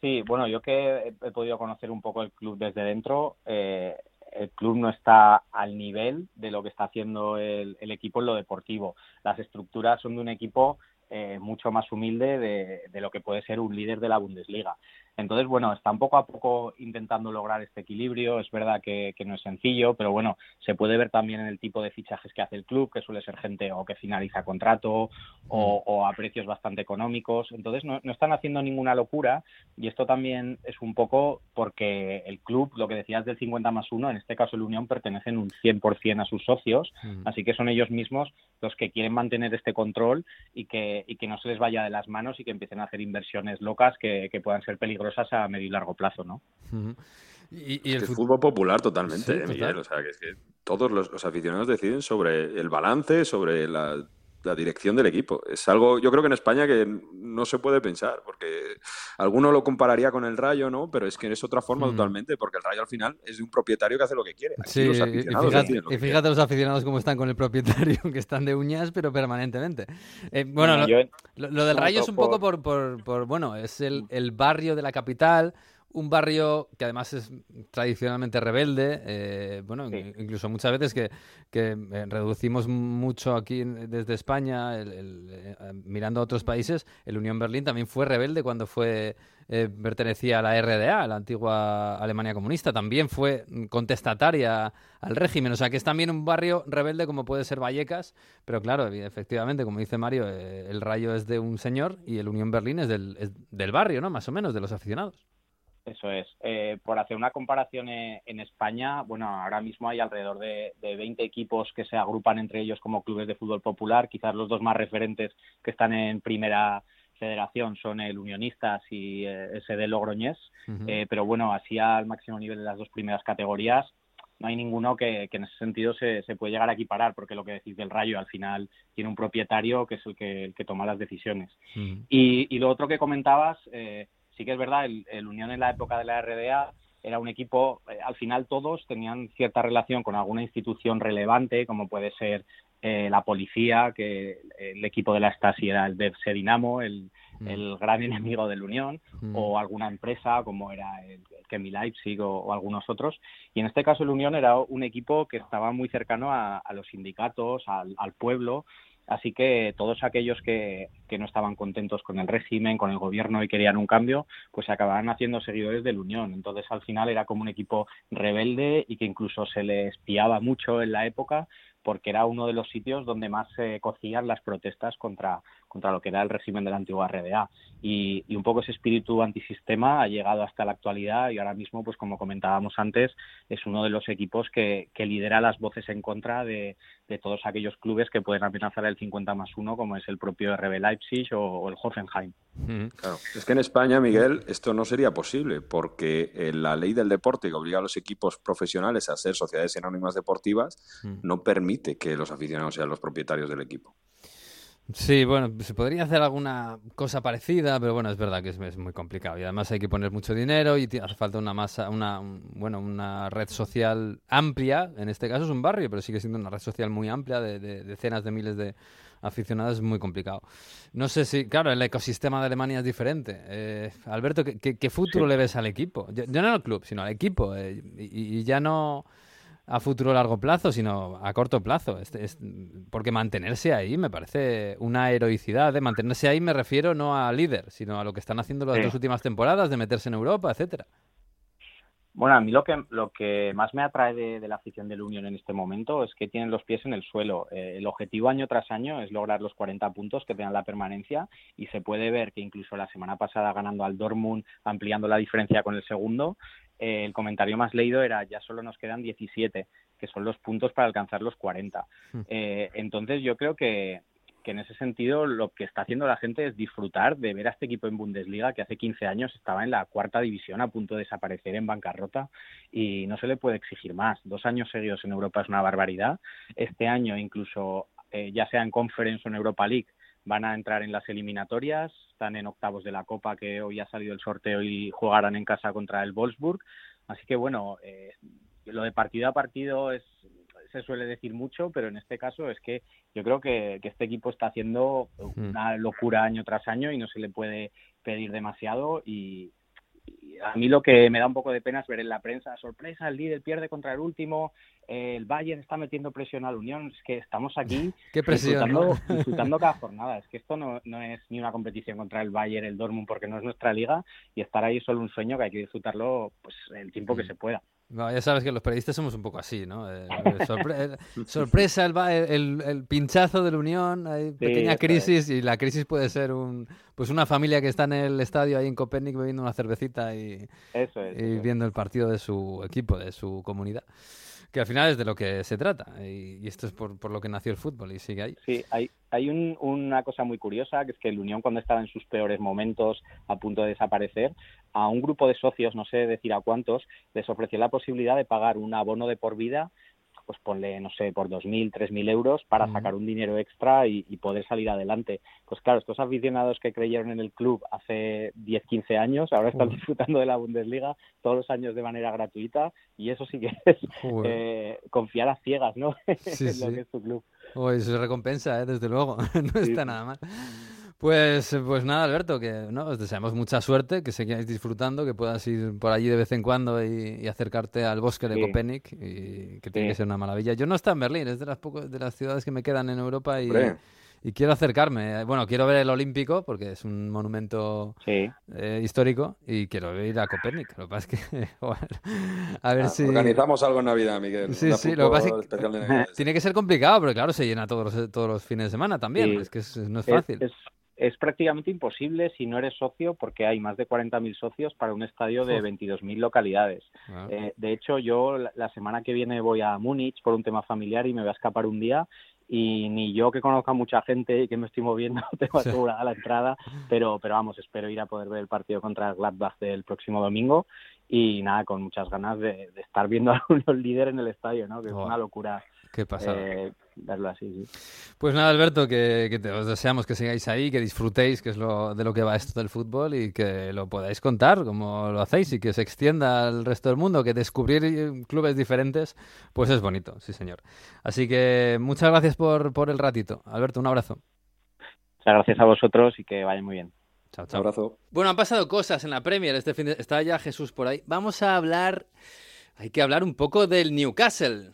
Sí, bueno, yo que he, podido conocer un poco el club desde dentro, eh, el club no está al nivel de lo que está haciendo el, equipo en lo deportivo. Las estructuras son de un equipo eh, mucho más humilde de, lo que puede ser un líder de la Bundesliga. Entonces, bueno, están poco a poco intentando lograr este equilibrio. Es verdad que, no es sencillo, pero bueno, se puede ver también en el tipo de fichajes que hace el club, que suele ser gente o que finaliza contrato o, mm. a precios bastante económicos. Entonces, no, están haciendo ninguna locura y esto también es un poco porque el club, lo que decías del 50 más 1, en este caso el Unión, pertenecen un 100% a sus socios, mm. así que son ellos mismos los que quieren mantener este control y que, y que no se les vaya de las manos y que empiecen a hacer inversiones locas que, que puedan ser peligrosas a medio y largo plazo, ¿no? Y, el fútbol popular totalmente, Miguel. O sea, que es que todos los, aficionados deciden sobre el balance, sobre la, dirección del equipo. Es algo, yo creo que en España que no se puede pensar, porque alguno lo compararía con el Rayo, ¿no? Pero es que es otra forma totalmente, porque el Rayo al final es de un propietario que hace lo que quiere. sí, y fíjate, los aficionados cómo están con el propietario, *laughs* que están de uñas, pero permanentemente. Eh, bueno, lo, del Rayo es un poco por, por, bueno, es el, el barrio de la capital un barrio que además es tradicionalmente rebelde, eh, bueno, incluso muchas veces que, eh, reducimos mucho aquí desde España, eh, mirando a otros países, el Unión Berlín también fue rebelde cuando fue pertenecía a la RDA, la antigua Alemania comunista, también fue contestataria al régimen, o sea que es también un barrio rebelde como puede ser Vallecas, pero claro, efectivamente, como dice Mario, el Rayo es de un señor y el Unión Berlín es del, es del barrio, ¿no? Más o menos, de los aficionados. Eso es. Eh, por hacer una comparación eh, en España, bueno, ahora mismo hay alrededor de, de, 20 equipos que se agrupan entre ellos como clubes de fútbol popular. Quizás los dos más referentes que están en primera federación son el Unionistas y eh, SD Logroñés. Eh, pero bueno, así al máximo nivel de las dos primeras categorías, no hay ninguno que, en ese sentido se, se, puede llegar a equiparar, porque lo que decís del Rayo al final tiene un propietario que es el que, el que toma las decisiones. y, y, lo otro que comentabas, eh, sí que es verdad, el, Unión en la época de la RDA era un equipo, eh, al final todos tenían cierta relación con alguna institución relevante, como puede ser eh, la policía, que el equipo de la Stasi era el Bebse Dinamo, el, mm. gran enemigo del Unión, mm. o alguna empresa como era el, Kemi Leipzig o, algunos otros. Y en este caso el Unión era un equipo que estaba muy cercano a, los sindicatos, al, al pueblo, Así que todos aquellos que, que, no estaban contentos con el régimen, con el gobierno y querían un cambio, pues se acababan haciendo seguidores de la Unión. Entonces al final era como un equipo rebelde y que incluso se le espiaba mucho en la época porque era uno de los sitios donde más se cocían las protestas contra, contra lo que era el régimen de la antigua RDA. Y, un poco ese espíritu antisistema ha llegado hasta la actualidad y ahora mismo, pues como comentábamos antes, es uno de los equipos que lidera las voces en contra de, de, todos aquellos clubes que pueden amenazar el 50 más 1, como es el propio RB Leipzig o, el Hoffenheim. Claro. Es que en España, Miguel, esto no sería posible porque eh, la ley del deporte que obliga a los equipos profesionales a ser sociedades anónimas deportivas no permite que los aficionados sean los propietarios del equipo. Sí, bueno, se podría hacer alguna cosa parecida, pero bueno, es verdad que es, muy complicado y además hay que poner mucho dinero y hace falta una masa, una, bueno, una red social amplia. En este caso es un barrio, pero sigue siendo una red social muy amplia de, decenas de miles de aficionados. Es muy complicado. No sé si, claro, el ecosistema de Alemania es diferente. Eh, Alberto, ¿qué, futuro le ves al equipo? Yo, no al club, sino al equipo eh, y ya no a futuro largo plazo, sino a corto plazo. Porque mantenerse ahí me parece una heroicidad. De ¿eh? mantenerse ahí me refiero no a líder, sino a lo que están haciendo las dos últimas temporadas, de meterse en Europa, etcétera. Bueno, a mí lo que, lo que más me atrae de, la afición del Unión en este momento es que tienen los pies en el suelo. Eh, el objetivo año tras año es lograr los 40 puntos que tengan la permanencia y se puede ver que incluso la semana pasada ganando al Dortmund, ampliando la diferencia con el segundo, eh, el comentario más leído era ya solo nos quedan 17, que son los puntos para alcanzar los 40. Hmm. Eh, entonces yo creo que, que en ese sentido lo que está haciendo la gente es disfrutar de ver a este equipo en Bundesliga que hace 15 años estaba en la cuarta división a punto de desaparecer en bancarrota y no se le puede exigir más. Dos años seguidos en Europa es una barbaridad. Este año incluso eh, ya sea en Conference o en Europa League, van a entrar en las eliminatorias, están en octavos de la Copa que hoy ha salido el sorteo y jugarán en casa contra el Wolfsburg. Así que bueno, eh, lo de partido a partido es se suele decir mucho, pero en este caso es que yo creo que, que este equipo está haciendo una locura año tras año y no se le puede pedir demasiado y, a mí lo que me da un poco de pena es ver en la prensa, sorpresa, el líder pierde contra el último, eh, el Bayern está metiendo presión a la Unión, es que estamos aquí *laughs* ¿Qué presión, *laughs* disfrutando, cada jornada, es que esto no, no, es ni una competición contra el Bayern, el Dortmund, porque no es nuestra liga y estar ahí es solo un sueño que hay que disfrutarlo pues el tiempo que mm. se pueda. Ya sabes que los periodistas somos un poco así, ¿no? Eh, *laughs* sorpresa, el, el, pinchazo de la Unión, hay pequeña crisis y la crisis puede ser un, pues una familia que está en el estadio ahí en Copenhague bebiendo una cervecita y, y viendo el partido de su equipo, de su comunidad. Que al final es de lo que se trata y, esto es por, por, lo que nació el fútbol y sigue ahí. Sí, hay, hay un, una cosa muy curiosa, que es que el Unión cuando estaba en sus peores momentos a punto de desaparecer, a un grupo de socios, no sé decir a cuántos, les ofreció la posibilidad de pagar un abono de por vida pues ponle, no sé, por 2.000, 3.000 euros para sacar un dinero extra y, poder salir adelante. Pues claro, estos aficionados que creyeron en el club hace 10, 15 años, ahora están disfrutando de la Bundesliga todos los años de manera gratuita y eso sí que es *laughs* eh, confiar a ciegas, ¿no? *laughs* en lo que es tu club. Uy, eso es recompensa, ¿eh? desde luego, *laughs* no está nada mal. Pues, pues nada, Alberto, que ¿no? os deseamos mucha suerte, que sigáis disfrutando, que puedas ir por allí de vez en cuando y, acercarte al bosque de Copenhague, y que tiene que ser una maravilla. Yo no estoy en Berlín, es de las, de las ciudades que me quedan en Europa y, y quiero acercarme. Bueno, quiero ver el Olímpico, porque es un monumento eh, histórico, y quiero ir a Copenhague. Lo que pasa es que, *laughs* a ver ah, si... Organizamos algo en Navidad, Miguel. Sí, sí, lo que pasa es que *laughs* tiene que ser complicado, porque claro, se llena todos los, todos los fines de semana también, es que no es fácil es prácticamente imposible si no eres socio porque hay más de 40.000 socios para un estadio de 22.000 localidades. Ah. Eh, de hecho, yo la, semana que viene voy a Múnich por un tema familiar y me voy a escapar un día y ni yo que conozca a mucha gente y que me estoy moviendo *laughs* tengo asegurada la entrada, pero, pero vamos, espero ir a poder ver el partido contra el Gladbach del próximo domingo y nada, con muchas ganas de, estar viendo *laughs* a unos líderes en el estadio, ¿no? que es una locura Qué pasada. Eh, verlo así, Pues nada, Alberto, que, te, os deseamos que sigáis ahí, que disfrutéis, que es lo, de lo que va esto del fútbol y que lo podáis contar como lo hacéis y que se extienda al resto del mundo, que descubrir clubes diferentes, pues es bonito, sí señor. Así que muchas gracias por, por el ratito. Alberto, un abrazo. Muchas gracias a vosotros y que vayan muy bien. Chao, chao. abrazo. Bueno, han pasado cosas en la Premier este fin de... Está ya Jesús por ahí. Vamos a hablar... Hay que hablar un poco del Newcastle.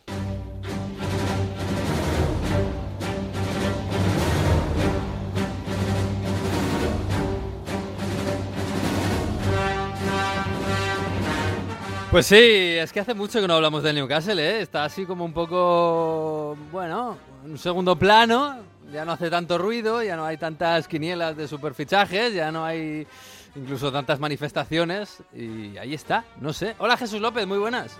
Pues sí, es que hace mucho que no hablamos del Newcastle, ¿eh? Está así como un poco, bueno, un segundo plano, ya no hace tanto ruido, ya no hay tantas quinielas de superfichajes, ya no hay incluso tantas manifestaciones y ahí está, no sé. Hola Jesús López, muy buenas.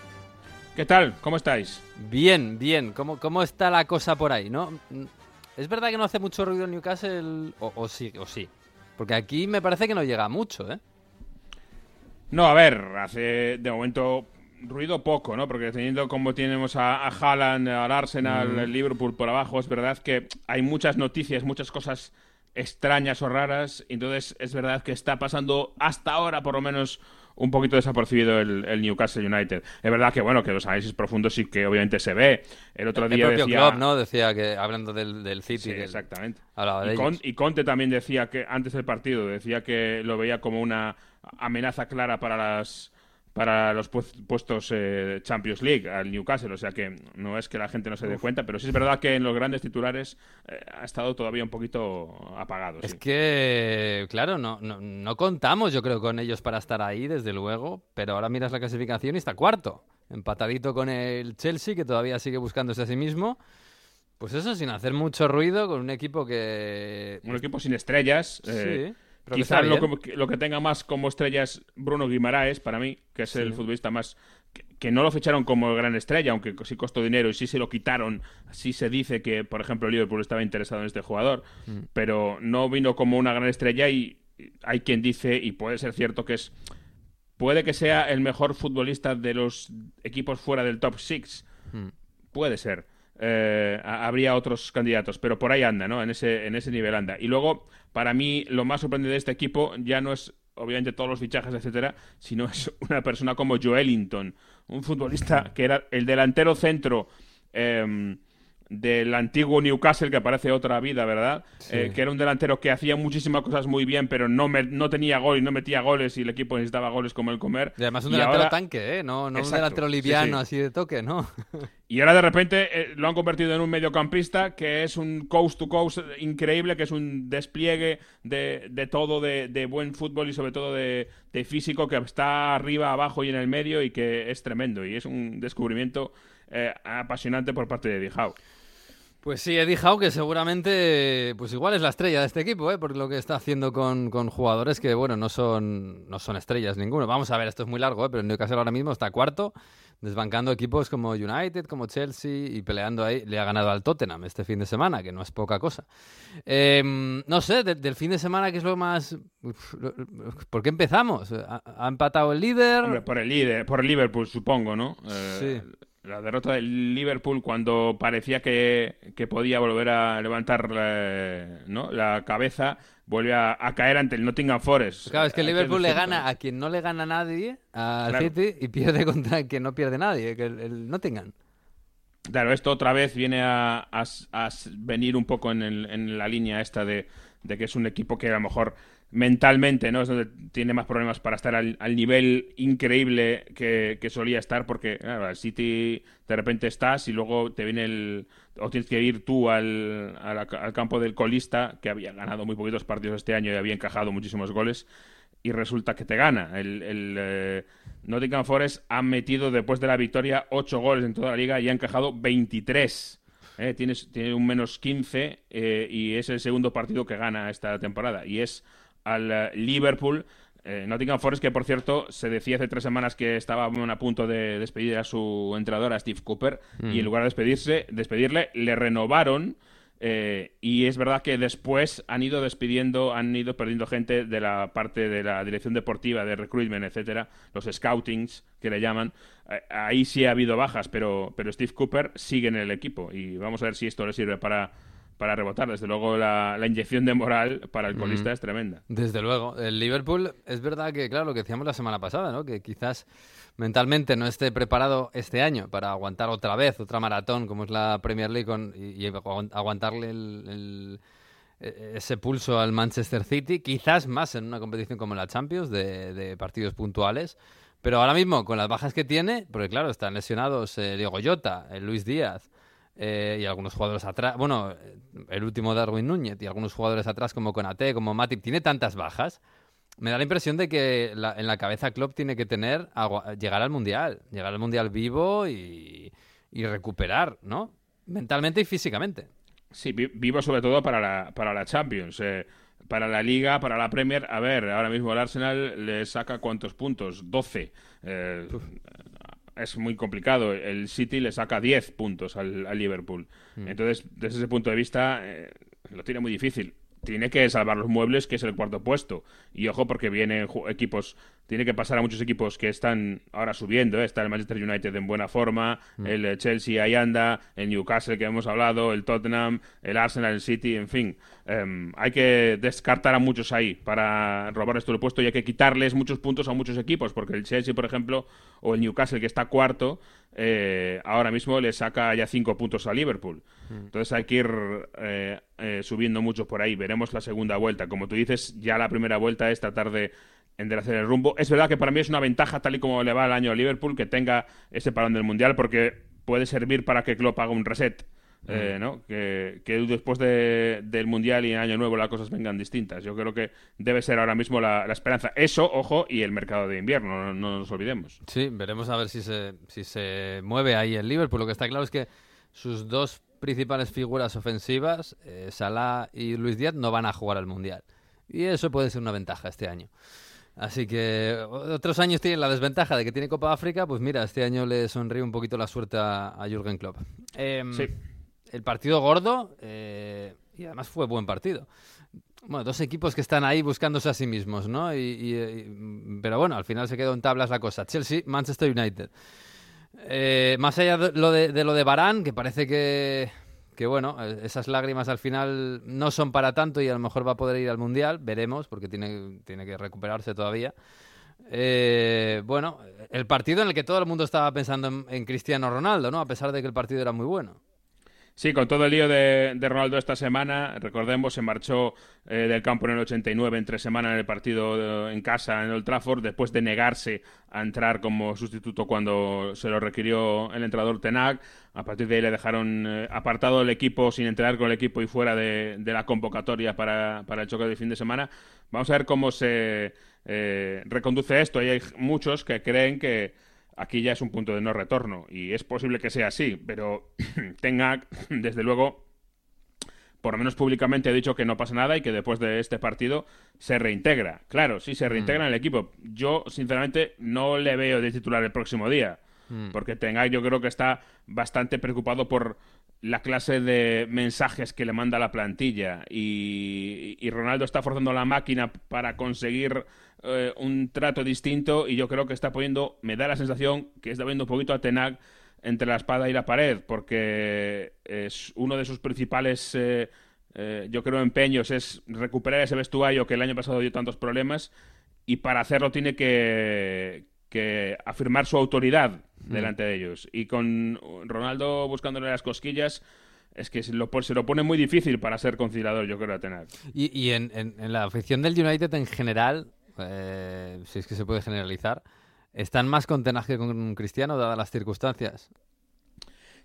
¿Qué tal? ¿Cómo estáis? Bien, bien. ¿Cómo, cómo está la cosa por ahí, no? ¿Es verdad que no hace mucho ruido el Newcastle? O, o sí, o sí. Porque aquí me parece que no llega mucho, ¿eh? No, a ver, hace de momento ruido poco, ¿no? Porque teniendo como tenemos a, a Haaland, al Arsenal, el Liverpool por abajo, es verdad que hay muchas noticias, muchas cosas extrañas o raras. Entonces es verdad que está pasando hasta ahora, por lo menos, un poquito desapercibido el, Newcastle United. Es verdad que, bueno, que los análisis profundos sí que obviamente se ve. El otro día propio decía... ¿no? Decía que, hablando del, del City... Sí, exactamente. y, y Conte también decía que, antes del partido, decía que lo veía como una amenaza clara para las para los puestos eh, Champions League al Newcastle, o sea que no es que la gente no se dé cuenta, pero sí es verdad que en los grandes titulares eh, ha estado todavía un poquito apagado. Es que, claro, no, no, no, contamos yo creo con ellos para estar ahí, desde luego, pero ahora miras la clasificación y está cuarto, empatadito con el Chelsea, que todavía sigue buscándose a sí mismo. Pues eso, sin hacer mucho ruido, con un equipo que... Un equipo sin estrellas. Eh, sí Quizás lo, que tenga más como estrella es Bruno Guimaraes, para mí, que es el futbolista más. Que, no lo ficharon como gran estrella, aunque sí costó dinero y sí se lo quitaron. Sí se dice que, por ejemplo, Liverpool estaba interesado en este jugador, mm. pero no vino como una gran estrella y hay quien dice, y puede ser cierto, que es. Puede que sea el mejor futbolista de los equipos fuera del top 6. Mm. Puede ser. Eh, habría otros candidatos, pero por ahí anda, ¿no? En ese, en ese nivel anda. Y luego, para mí, lo más sorprendente de este equipo ya no es obviamente todos los fichajes, etcétera, sino *laughs* es una persona como Joelinton, un futbolista que era el delantero centro em, del antiguo Newcastle, que parece otra vida, ¿verdad? Eh, que era un delantero que hacía muchísimas cosas muy bien, pero no, no tenía gol y no metía goles y el equipo necesitaba goles como el comer. Y además un delantero tanque, ¿eh? No, no un delantero liviano así de toque, ¿no? y ahora de repente eh, lo han convertido en un mediocampista que es un coast to coast increíble, que es un despliegue de, de todo, de, de, buen fútbol y sobre todo de, de físico que está arriba, abajo y en el medio y que es tremendo. Y es un descubrimiento eh, apasionante por parte de Dijau. Pues sí, Eddie Howe, que seguramente, pues igual es la estrella de este equipo, ¿eh? por lo que está haciendo con, jugadores que, bueno, no son, no son estrellas ninguno. Vamos a ver, esto es muy largo, ¿eh? pero Newcastle ahora mismo está cuarto, desbancando equipos como United, como Chelsea y peleando ahí. Le ha ganado al Tottenham este fin de semana, que no es poca cosa. Em, no sé, del fin de semana, ¿qué es lo más. ¿Por qué empezamos? ¿Ha, empatado el líder? por el líder, por el Liverpool, supongo, ¿no? Eh, sí la derrota del Liverpool cuando parecía que, podía volver a levantar ¿no? la cabeza, vuelve a, caer ante el Nottingham Forest. Claro, es que el Liverpool le gana a quien no le gana a nadie, al City, y pierde contra quien no pierde nadie, que el, Nottingham. Claro, esto otra vez viene a, venir un poco en, en la línea esta de, de que es un equipo que a lo mejor mentalmente, ¿no? Es donde tiene más problemas para estar al, nivel increíble que, solía estar, porque claro, al City de repente estás y luego te viene el. o tienes que ir tú al, al, campo del colista, que había ganado muy poquitos partidos este año y había encajado muchísimos goles, y resulta que te gana. El, el eh, Nottingham Forest ha metido después de la victoria 8 goles en toda la liga y ha encajado 23. ¿eh? tiene, tiene un menos 15 eh, y es el segundo partido que gana esta temporada. Y es al eh, Liverpool. Eh, Nottingham Forest, que por cierto se decía hace tres semanas que estaba a punto de despedir a su entrenador, a Steve Cooper, y en lugar de despedirse, despedirle, le renovaron. Eh, y es verdad que después han ido despidiendo, han ido perdiendo gente de la parte de la dirección deportiva, de recruitment, etcétera, los scoutings que le llaman. ahí sí ha habido bajas, pero, pero Steve Cooper sigue en el equipo y vamos a ver si esto le sirve para para rebotar. Desde luego, la, inyección de moral para el colista es tremenda. Desde luego. El Liverpool, es verdad que, claro, lo que decíamos la semana pasada, ¿no? Que quizás mentalmente no esté preparado este año para aguantar otra vez otra maratón como es la Premier League y, aguantarle e, ese pulso al Manchester City, quizás más en una competición como la Champions, de, partidos puntuales. Pero ahora mismo, con las bajas que tiene, porque claro, están lesionados eh, Diego Llota, eh, Luis Díaz, eh, y algunos jugadores atrás, bueno, el último Darwin Núñez y algunos jugadores atrás como Conate, como Matip, tiene tantas bajas. Me da la impresión de que en la cabeza Klopp tiene que tener llegar al Mundial, llegar al Mundial vivo y, recuperar, ¿no? Mentalmente y físicamente. Sí, vivo sobre todo para la, para la Champions. Eh, para la Liga, para la Premier, a ver, ahora mismo el Arsenal le saca cuántos puntos, 12 es muy complicado. El City le saca 10 puntos al, Liverpool. Mm. Entonces, desde ese punto de vista, eh, lo tiene muy difícil tiene que salvar los muebles, que es el cuarto puesto. Y ojo, porque vienen equipos, tiene que pasar a muchos equipos que están ahora subiendo. ¿eh? Está el Manchester United en buena forma, mm. el eh, Chelsea ahí anda, el Newcastle que hemos hablado, el Tottenham, el Arsenal, el City, en fin. Em, hay que descartar a muchos ahí para robar esto el puesto y hay que quitarles muchos puntos a muchos equipos, porque el Chelsea, por ejemplo, o el Newcastle que está cuarto, eh, ahora mismo le saca ya cinco puntos a Liverpool. Mm. Entonces hay que ir eh, eh, subiendo mucho por ahí. Veremos la segunda vuelta. Como tú dices, ya la primera vuelta es tratar de enderezar el rumbo. Es verdad que para mí es una ventaja, tal y como le va el año a Liverpool, que tenga ese parón del Mundial, porque puede servir para que Klopp haga un reset eh, ¿no? que, después del Mundial y en Año Nuevo las cosas vengan distintas. Yo creo que debe ser ahora mismo la, esperanza. Eso, ojo, y el mercado de invierno, no, nos olvidemos. Sí, veremos a ver si se, si se mueve ahí el Liverpool. Lo que está claro es que sus dos principales figuras ofensivas, eh, Salah y Luis Díaz, no van a jugar al Mundial. Y eso puede ser una ventaja este año. Así que otros años tienen la desventaja de que tiene Copa África, pues mira, este año le sonríe un poquito la suerte a, a Jürgen Klopp. Em, sí el partido gordo, eh, y además fue buen partido. Bueno, dos equipos que están ahí buscándose a sí mismos, ¿no? Y, pero bueno, al final se quedó en tablas la cosa. Chelsea, Manchester United. Eh, más allá de lo de, lo de Barán, que parece que, que bueno, esas lágrimas al final no son para tanto y a lo mejor va a poder ir al Mundial, veremos, porque tiene, tiene que recuperarse todavía. Eh, bueno, el partido en el que todo el mundo estaba pensando en, en Cristiano Ronaldo, ¿no? A pesar de que el partido era muy bueno. Sí, con todo el lío de, Ronaldo esta semana, recordemos, se marchó eh, del campo en el 89 en tres semanas en el partido en casa en Old Trafford, después de negarse a entrar como sustituto cuando se lo requirió el entrenador Tenag. A partir de ahí le dejaron eh, apartado del equipo, sin entrenar con el equipo y fuera de, la convocatoria para, el choque de fin de semana. Vamos a ver cómo se eh, reconduce esto. Hay muchos que creen que aquí ya es un punto de no retorno y es posible que sea así, pero *clears throat* tenga, *clears throat* desde luego, por lo menos públicamente ha dicho que no pasa nada y que después de este partido se reintegra. Claro, sí, se reintegra mm. en el equipo. Yo, sinceramente, no le veo de titular el próximo día. Mm. Porque Tenga, yo creo que está bastante preocupado por la clase de mensajes que le manda la plantilla. Y, y Ronaldo está forzando la máquina para conseguir eh, un trato distinto y yo creo que está poniendo, me da la sensación que está poniendo un poquito a Tenag entre la espada y la pared, porque es uno de sus principales, eh, eh, yo creo, empeños es recuperar ese vestuario que el año pasado dio tantos problemas y para hacerlo tiene que, que afirmar su autoridad mm. delante de ellos. Y con Ronaldo buscándole las cosquillas, es que se lo, se lo pone muy difícil para ser conciliador, yo creo, a Tenag. Y, y en, en, la afición del United en general, eh, si es que se puede generalizar, están más con que con Cristiano, dadas las circunstancias.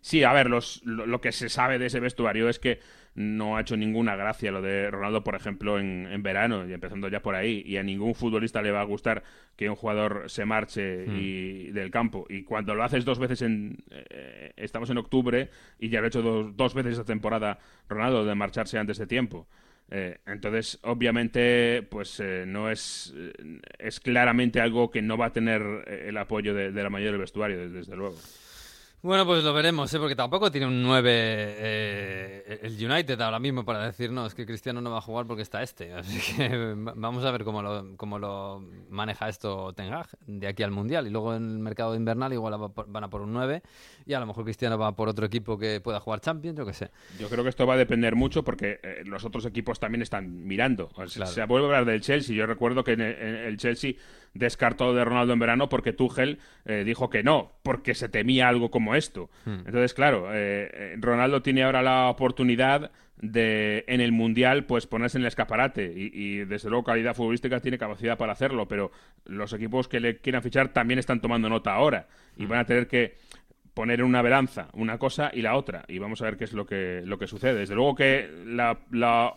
Sí, a ver, los, lo, que se sabe de ese vestuario es que no ha hecho ninguna gracia lo de Ronaldo, por ejemplo, en, verano, y empezando ya por ahí. Y a ningún futbolista le va a gustar que un jugador se marche hmm. y, del campo. Y cuando lo haces dos veces en. Eh, estamos en octubre y ya lo ha hecho dos, dos veces esta temporada Ronaldo de marcharse antes de tiempo. Eh, entonces, obviamente, pues eh, no es, eh, es claramente algo que no va a tener el apoyo de, la mayoría del vestuario, desde luego. Bueno, pues lo veremos, ¿eh? porque tampoco tiene un 9 eh, el United ahora mismo para decir, no, es que Cristiano no va a jugar porque está este. *laughs* Así que vamos a ver cómo lo, cómo lo maneja esto Ten Hag de aquí al Mundial. Y luego en el mercado invernal igual van a por un 9 y a lo mejor Cristiano va por otro equipo que pueda jugar Champions, yo qué sé. Yo creo que esto va a depender mucho porque eh, los otros equipos también están mirando. Se vuelve a hablar del Chelsea. Yo recuerdo que en el Chelsea descartó de Ronaldo en verano porque Tuchel eh, dijo que no, porque se temía algo como esto. Hmm. Entonces, claro, eh, eh, Ronaldo tiene ahora la oportunidad de en el Mundial pues ponerse en el escaparate y, desde luego calidad futbolística tiene capacidad para hacerlo, pero los equipos que le quieran fichar también están tomando nota ahora y hmm. van a tener que poner en una balanza una cosa y la otra y vamos a ver qué es lo que, lo que sucede. Desde luego que la, la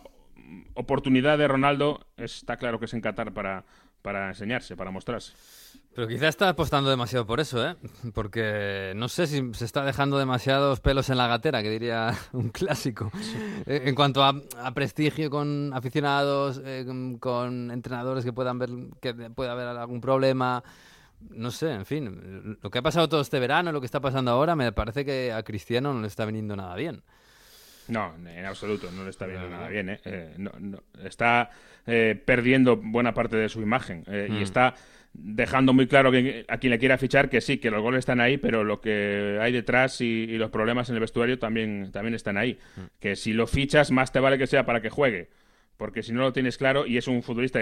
oportunidad de Ronaldo está claro que es en Qatar para, para enseñarse, para mostrarse. Pero quizá está apostando demasiado por eso, ¿eh? Porque no sé si se está dejando demasiados pelos en la gatera, que diría *laughs* un clásico. Eh, en cuanto a, prestigio con aficionados, eh, con entrenadores que puedan ver que pueda haber algún problema. No sé, en fin. Lo que ha pasado todo este verano, lo que está pasando ahora, me parece que a Cristiano no le está viniendo nada bien. No, en absoluto, no le está viendo nada bien. ¿eh? eh no, está eh, perdiendo buena parte de su imagen eh, y mm. está dejando muy claro que a quien le quiera fichar que sí, que los goles están ahí, pero lo que hay detrás y, los problemas en el vestuario también, también están ahí. Mm. Que si lo fichas, más te vale que sea para que juegue. Porque si no lo tienes claro y es un futbolista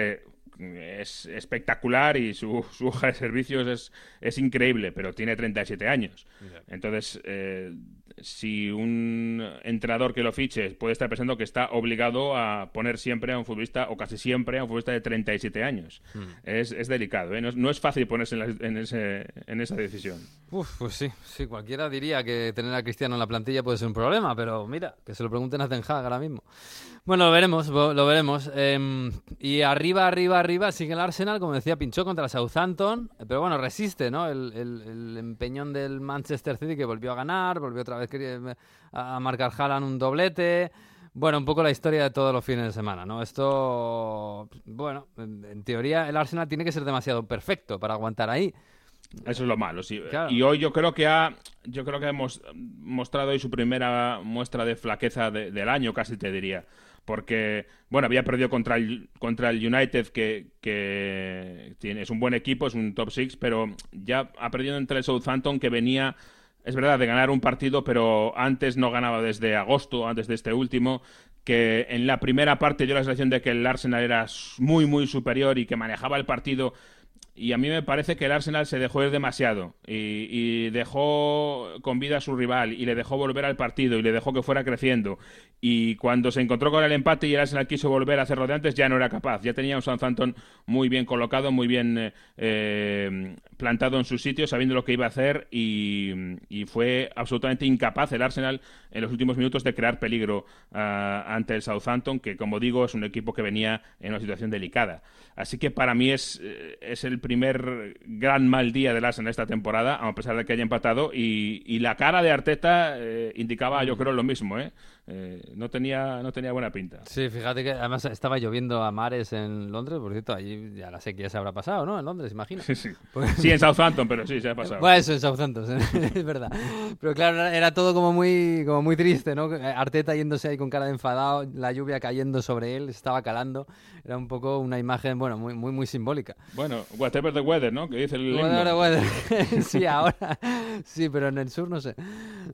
es espectacular y su, *laughs* su hoja de servicios es, es increíble, pero tiene 37 años. Entonces, eh, si un entrenador que lo fiche puede estar pensando que está obligado a poner siempre a un futbolista, o casi siempre a un futbolista de 37 años. Hmm. Es, es, delicado, ¿eh? no, es fácil ponerse en, ese, en esa decisión. Uf, pues sí, sí, cualquiera diría que tener a Cristiano en la plantilla puede ser un problema, pero mira, que se lo pregunten a Ten Hag ahora mismo. Bueno, lo veremos, lo veremos. Em, y arriba, arriba, arriba sigue el Arsenal, como decía, pinchó contra el Southampton, pero bueno, resiste, ¿no? El, el, empeñón del Manchester City que volvió a ganar, volvió otra vez a marcar Haaland un doblete. Bueno, un poco la historia de todos los fines de semana, ¿no? Esto, bueno, en, teoría el Arsenal tiene que ser demasiado perfecto para aguantar ahí. Eso es lo malo, sí. Y hoy yo creo que ha, yo creo que hemos mostrado hoy su primera muestra de flaqueza del año, casi te diría porque, bueno, había perdido contra el, contra el United, que, que tiene, es un buen equipo, es un top six, pero ya ha perdido entre el Southampton, que venía es verdad, de ganar un partido, pero antes no ganaba desde agosto, antes de este último, que en la primera parte dio la sensación de que el Arsenal era muy, muy superior y que manejaba el partido y a mí me parece que el Arsenal se dejó ir demasiado y, dejó con vida a su rival y le dejó volver al partido y le dejó que fuera creciendo. Y cuando se encontró con el empate y el Arsenal quiso volver a hacerlo de antes, ya no era capaz. Ya tenía un Southampton muy bien colocado, muy bien eh, eh, plantado en su sitio, sabiendo lo que iba a hacer y, fue absolutamente incapaz el Arsenal en los últimos minutos de crear peligro ah, ante el Southampton, que como digo es un equipo que venía en una situación delicada. Así que para mí es, eh, es el primer gran mal día del Arsenal esta temporada, a pesar de que haya empatado, y, la cara de Arteta eh, indicaba, yo creo, lo mismo, ¿eh? ¿Eh? no, tenía, no tenía buena pinta. Sí, fíjate que además estaba lloviendo a mares en Londres, por cierto, allí ya la sequía se habrá pasado, ¿no? En Londres, imagino. Sí, sí. Pues sí, en Southampton, pero sí, se ha pasado. Bueno, eso, en Southampton, *laughs* es verdad. Pero claro, era todo como muy, como muy triste, ¿no? Arteta yéndose ahí con cara de enfadado, la lluvia cayendo sobre él, estaba calando. Era un poco una imagen, bueno, muy, muy, muy simbólica. Bueno, whatever the weather, ¿no? Que dice el Whatever the weather. *laughs* sí, ahora. Sí, pero en el sur no sé.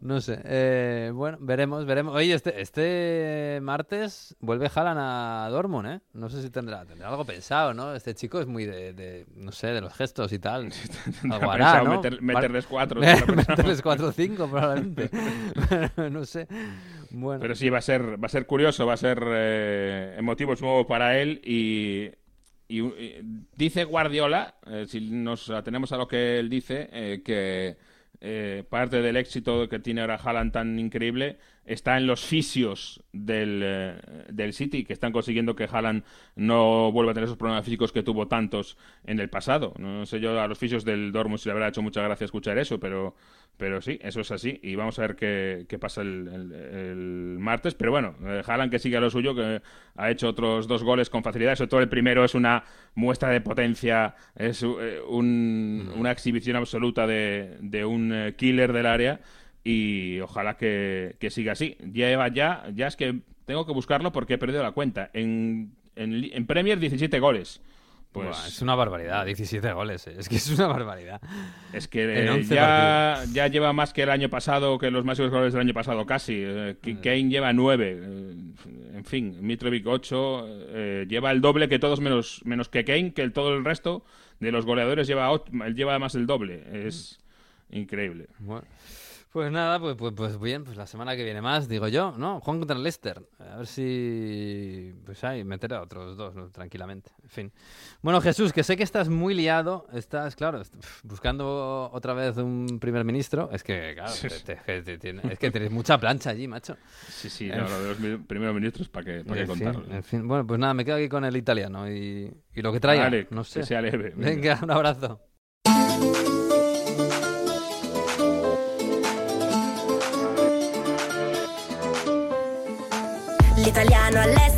No sé. Eh, bueno, veremos, veremos. Oye, este, este martes vuelve Haaland a Dortmund, ¿eh? No sé si tendrá, tendrá algo pensado, ¿no? Este chico es muy de, no sé, de los gestos y tal. *laughs* algo hará, ¿no? meterles cuatro. *laughs* meterles cuatro o cinco, probablemente. *laughs* no sé. Bueno. Pero sí, va a ser, va a ser curioso, va a ser eh, emotivo nuevo para él y, dice Guardiola, eh, si nos atenemos a lo que él dice, eh, que parte del éxito que tiene ahora Haaland tan increíble está en los fisios del, eh, del City, que están consiguiendo que Haaland no vuelva a tener esos problemas físicos que tuvo tantos en el pasado. No sé yo a los fisios del Dortmund si le habrá hecho mucha gracia escuchar eso, pero, pero sí, eso es así. Y vamos a ver qué, qué pasa el, martes. Pero bueno, eh, Haaland que sigue a lo suyo, que ha hecho otros dos goles con facilidad. Sobre todo el primero es una muestra de potencia, es eh, un, una exhibición absoluta de, de un killer del área y ojalá que, siga así. Lleva ya, ya es que tengo que buscarlo porque he perdido la cuenta. En, en, Premier 17 goles. Pues es una barbaridad, 17 goles, eh. es que es una barbaridad. Es que ya, ya, lleva más que el año pasado, que los máximos goles del año pasado casi. Eh, mm. Kane lleva 9, eh, en fin, Mitrovic 8, lleva el doble que todos menos, menos que Kane, que el, todo el resto de los goleadores lleva, lleva más el doble. Es increíble. Bueno. Pues nada, pues, pues, pues, bien, pues la semana que viene más, digo yo, ¿no? Juan contra el Leicester. A ver si. Pues ahí, meter a otros dos, tranquilamente. En fin. Bueno, Jesús, que sé que estás muy liado. Estás, claro, buscando otra vez un primer ministro. Es que, claro, es que tienes mucha plancha allí, macho. Sí, sí, no, lo de los primeros ministros, ¿para qué, para qué contarlo? En fin, bueno, pues nada, me quedo aquí con el italiano y, y lo que trae. no sé. Que sea leve. venga, un abrazo. L'italiano all'estero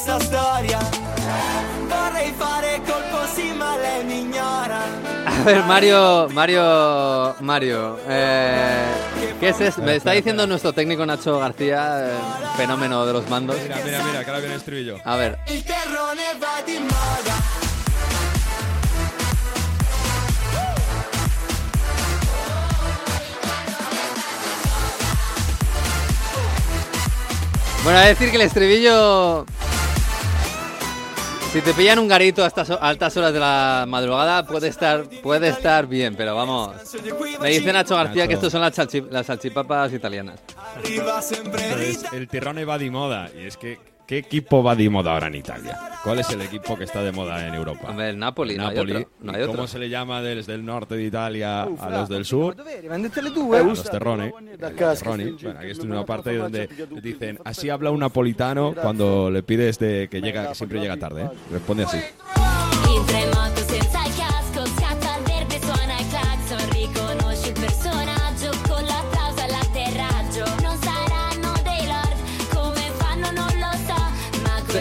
sempre la stessa storia. Vorrei fare colpo sì, ma lei mi ignora. A ver, Mario, Mario, Mario, eh, ¿qué es esto? Me está diciendo nuestro técnico Nacho García, eh, fenómeno de los mandos. Mira, mira, mira, que ahora viene el estribillo. A ver. Il terrone va di moda. Bueno, a decir que el estribillo. Si te pillan un garito a estas altas horas de la madrugada, puede estar, puede estar bien, pero vamos. Me dice Nacho García que estos son las, salchipapas italianas. el tirrone va de moda. Y es que ¿Qué equipo va de moda ahora en Italia? ¿Cuál es el equipo que está de moda en Europa? Hombre, el Napoli, no hay Napoli. otro, no hay ¿Y otro. ¿Cómo se le llama desde el norte de Italia a los del sur? A los terroni. Bueno, aquí estoy en una parte donde dicen, así habla un napolitano cuando le pides de que llega, que siempre llega tarde. ¿eh? Responde así.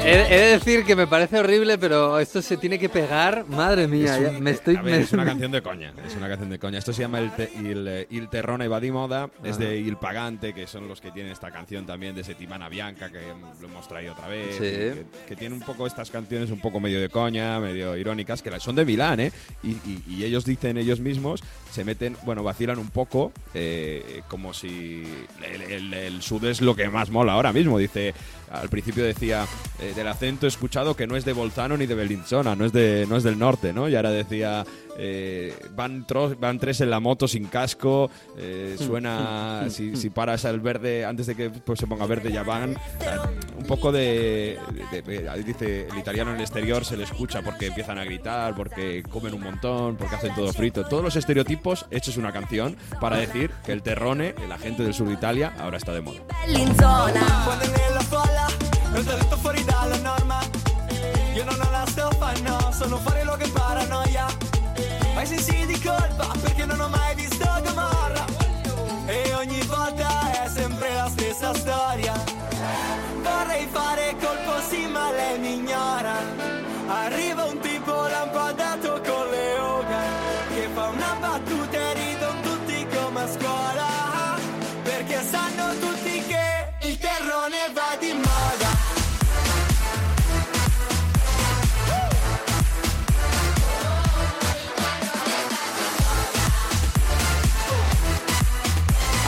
He, he de decir que me parece horrible, pero esto se tiene que pegar. Madre mía, Es ya un- me estoy. a ver, me- es una canción de coña. Es una canción de coña. Esto se llama el, te- il, eh, Il Terrone va di moda. Es de Il Pagante, que son los que tienen esta canción también de Settimana Bianca, que lo hemos traído otra vez. Sí. Que, que tiene un poco estas canciones un poco medio de coña, medio irónicas, que son de Milán, ¿eh? Y, y- y ellos dicen ellos mismos, se meten, bueno, vacilan un poco, eh, como si el, el- el sud es lo que más mola ahora mismo. Dice, al principio decía, eh, del acento escuchado que no es de Bolzano ni de Bellinzona, no es, de, no es del norte, ¿no? Y ahora decía, eh, van, tres en la moto sin casco, eh, suena, *laughs* si, si paras al verde, antes de que pues, se ponga verde ya van. Un poco de, de- de- dice, el italiano en el exterior se le escucha porque empiezan a gritar, porque comen un montón, porque hacen todo frito. Todos los estereotipos, hechos una canción para decir que el terrone, la gente del sur de Italia, ahora está de moda. Io non ho la stoffa, no, sono fuori luogo e paranoia. Ho i sensi di colpa perché non ho mai visto Gomorra. E ogni volta è sempre la stessa storia. Vorrei fare colpo sì, ma lei mi ignora. Arriva un tipo lampadato con le oga che fa una battuta e ridono tutti come a scuola. Perché sanno tutti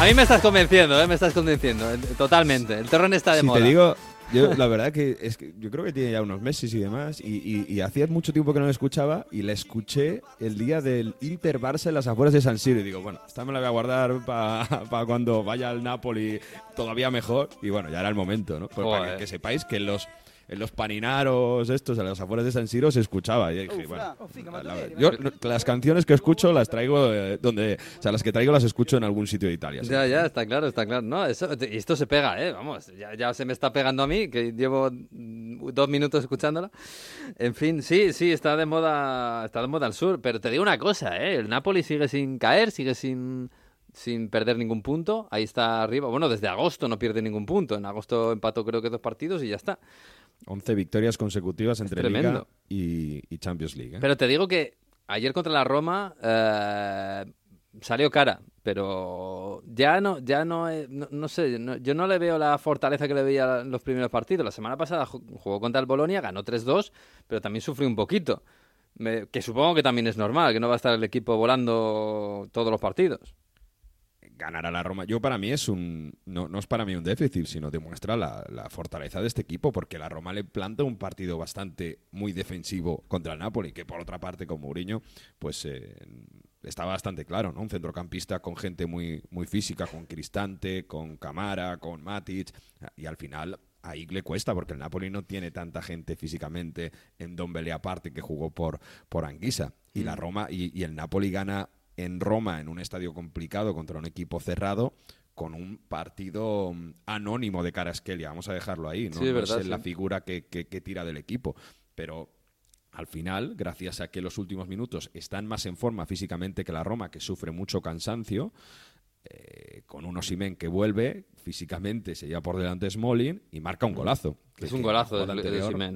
A mí me estás convenciendo, ¿eh? Me estás convenciendo. eh, Totalmente. El terrón está de si moda. te digo, yo *laughs* la verdad que es que yo creo que tiene ya unos meses y demás, y, y, y hacía mucho tiempo que no la escuchaba, y la escuché el día del Inter Barça en las afueras de San Siro, y digo, bueno, esta me la voy a guardar para *laughs* cuando vaya al Napoli todavía mejor, y bueno, ya era el momento, ¿no? Pues para Joder. que, que sepáis que los en los paninaros estos, a las afueras de San Siro, se escuchaba. Y dije, bueno, la- la- yo las canciones que escucho las traigo eh, donde... O sea, las que traigo las escucho en algún sitio de Italia. Ya, ya, está claro, está claro. No, eso, y esto se pega, ¿eh? Vamos, ya, ya se me está pegando a mí, que llevo mm, dos minutos escuchándola. En fin, sí, sí, está de moda, está de moda al sur. Pero te digo una cosa, ¿eh? El Napoli sigue sin caer, sigue sin, sin perder ningún punto. Ahí está arriba. Bueno, desde agosto no pierde ningún punto. En agosto empató creo que dos partidos y ya está. 11 victorias consecutivas entre Liga y, y Champions League. ¿eh? Pero te digo que ayer contra la Roma eh, salió cara, pero ya no, ya no, eh, no, no sé, no- yo no le veo la fortaleza que le veía en los primeros partidos. La semana pasada ju- jugó contra el Bolonia, ganó 3-2, pero también sufrió un poquito. Me- que supongo que también es normal, que no va a estar el equipo volando todos los partidos. Ganar a la Roma. Yo para mí es un. No, no es para mí un déficit, sino demuestra la, la fortaleza de este equipo, porque la Roma le planta un partido bastante muy defensivo contra el Napoli, que por otra parte, con Mourinho, pues eh, está bastante claro, ¿no? Un centrocampista con gente muy, muy física, con Cristante, con Camara, con Matic, y al final. Ahí le cuesta porque el Napoli no tiene tanta gente físicamente en Dombele aparte que jugó por, por Anguisa. Y la Roma y, y el Napoli gana en Roma en un estadio complicado contra un equipo cerrado con un partido mm, anónimo de Caraskelia. Vamos a dejarlo ahí. No, Sí, es No verdad, es la figura que, que- que tira del equipo. Pero al final, gracias a que los últimos minutos están más en forma físicamente que la Roma, que sufre mucho cansancio, eh, con un Osimen que vuelve físicamente, se lleva por delante Smolin y marca un golazo. Que- Es un golazo de,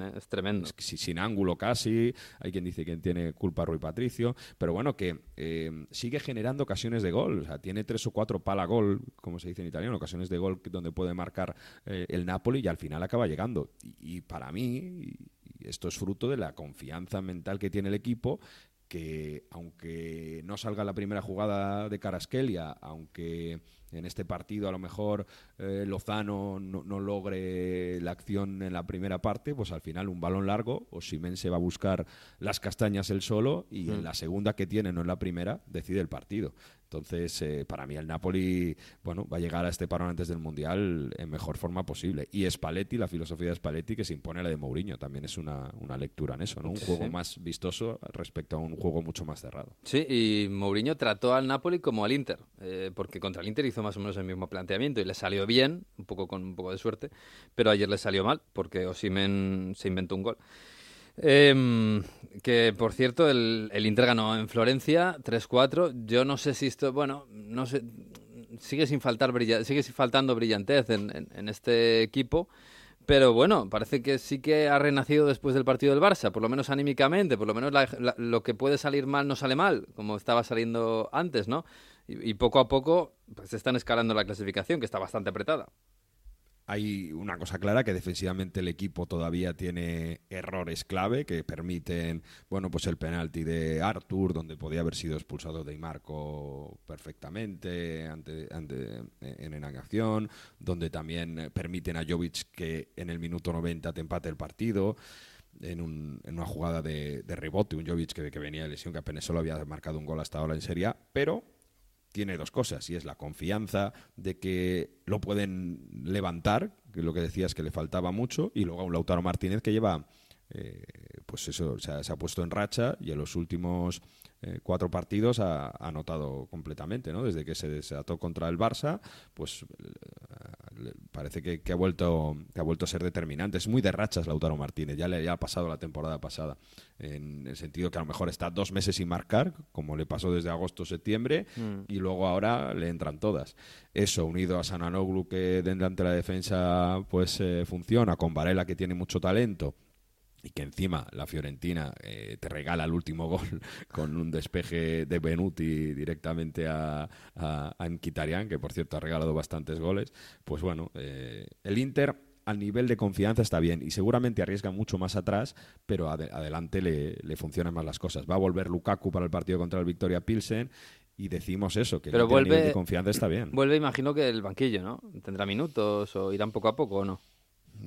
¿eh? es tremendo. es que si- sin ángulo casi, hay quien dice que tiene culpa Rui Patricio, pero bueno, que eh, sigue generando ocasiones de gol, o sea, tiene tres o cuatro pala gol, como se dice en italiano, ocasiones de gol donde puede marcar eh, el Napoli y al final acaba llegando. Y, y para mí, y esto es fruto de la confianza mental que tiene el equipo, que aunque no salga la primera jugada de Caraskelia, aunque en este partido a lo mejor eh, Lozano no, no logre la acción en la primera parte, pues al final un balón largo, o Simen se va a buscar las castañas él solo y en la segunda que tiene, no en la primera, decide el partido. Entonces, eh, para mí el Napoli, bueno, va a llegar a este parón antes del Mundial en mejor forma posible. Y Spalletti, la filosofía de Spalletti, que se impone a la de Mourinho, también es una, una lectura en eso, ¿no? Un Sí. juego más vistoso respecto a un juego mucho más cerrado. Sí, y Mourinho trató al Napoli como al Inter, eh, porque contra el Inter hizo más o menos el mismo planteamiento y le salió bien, un poco con un poco de suerte, pero ayer le salió mal porque Osimen se inventó un gol. Em, que por cierto, el, el Inter ganó en Florencia 3-4. Yo no sé si esto, bueno, no sé, sigue sin faltar brilla- sigue sin faltando brillantez en, en- en este equipo. Pero bueno, parece que sí que ha renacido después del partido del Barça, por lo menos anímicamente, por lo menos la- lo que puede salir mal no sale mal, como estaba saliendo antes, ¿no? Y, poco a poco pues están escalando la clasificación, que está bastante apretada. Hay una cosa clara que defensivamente el equipo todavía tiene errores clave que permiten, bueno, pues el penalti de Arthur, donde podía haber sido expulsado de Marco perfectamente ante, ante- en enagación, donde también eh, permiten a Jovic que en el minuto 90 te empate el partido. En, un- en una jugada de, rebote, un Jovic que, venía de lesión, que apenas solo había marcado un gol hasta ahora en Serie pero tiene dos cosas, y es la confianza de que lo pueden levantar, que lo que decías que le faltaba mucho, y luego a un Lautaro Martínez que lleva, eh, pues eso, o sea, se ha puesto en racha y en los últimos eh, cuatro partidos ha, anotado completamente, ¿no? Desde que se desató contra el Barça, pues eh, le- parece que, que ha vuelto que ha vuelto a ser determinante. Es muy de rachas Lautaro Martínez, ya le ya ha pasado la temporada pasada, en el sentido que a lo mejor está dos meses sin marcar, como le pasó desde agosto-septiembre, Mm. y luego ahora le entran todas. Eso, unido a Sananoglu, que delante de la defensa pues eh, funciona, con Varela, que tiene mucho talento, y que encima la Fiorentina eh, te regala el último *laughs* gol con un despeje de Benuti directamente a, a, a Mkhitaryan, que por cierto ha regalado bastantes goles, pues bueno, eh, el Inter al nivel de confianza está bien y seguramente arriesga mucho más atrás, pero ade- adelante le, le funcionan más las cosas. Va a volver Lukaku para el partido contra el Victoria Pilsen y decimos eso, que el Pero nivel de confianza está bien. vuelve, imagino que el banquillo, ¿no? Tendrá minutos o irán poco a poco o no.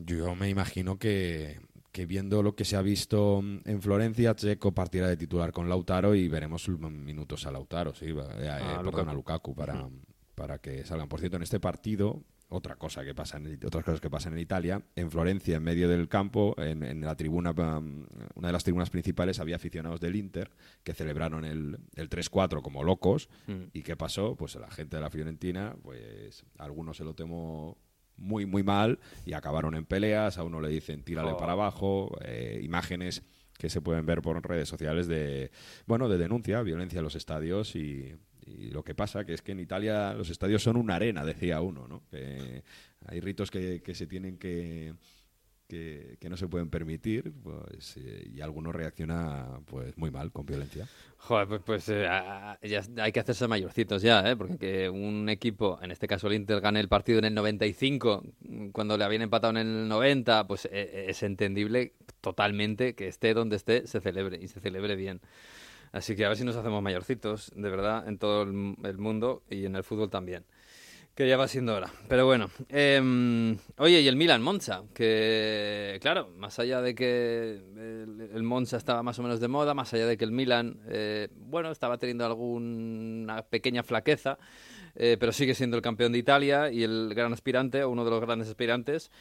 Yo me imagino que, que viendo lo que se ha visto en Florencia, Checo partirá de titular con Lautaro y veremos minutos a Lautaro, sí, eh, eh, A perdón, Lukaku. a Lukaku para, para que salgan. Por cierto, en este partido, otra cosa que pasa en, otras cosas que pasan en Italia, en Florencia, en medio del campo, en, en la tribuna, um, una de las tribunas principales, había aficionados del Inter que celebraron el, el 3-4 como locos. Mm. ¿Y qué pasó? Pues la gente de la Fiorentina, pues algunos se lo tomó muy, muy mal y acabaron en peleas. A uno le dicen tírale para abajo. eh, imágenes que se pueden ver por redes sociales de, bueno, de denuncia, violencia en los estadios y, y lo que pasa que es que en Italia los estadios son una arena, decía uno, ¿no? Que hay ritos que, que se tienen que, que, no se pueden permitir pues, eh, y alguno reacciona pues muy mal con violencia. Joder, pues, pues, eh, ya hay que hacerse mayorcitos ya, ¿eh? Porque que un equipo, en este caso el Inter, gane el partido en el 95, mm, cuando le habían empatado en el 90, pues eh, es entendible totalmente que esté donde esté, se celebre y se celebre bien. Así que a ver si nos hacemos mayorcitos, de verdad, en todo el, el mundo y en el fútbol también. Que ya va siendo hora. Pero bueno. em, oye, y el Milan Monza, que claro, más allá de que el, Monza estaba más o menos de moda, más allá de que el Milan, eh, bueno, estaba teniendo alguna pequeña flaqueza, eh, pero sigue siendo el campeón de Italia y el gran aspirante, uno de los grandes aspirantes.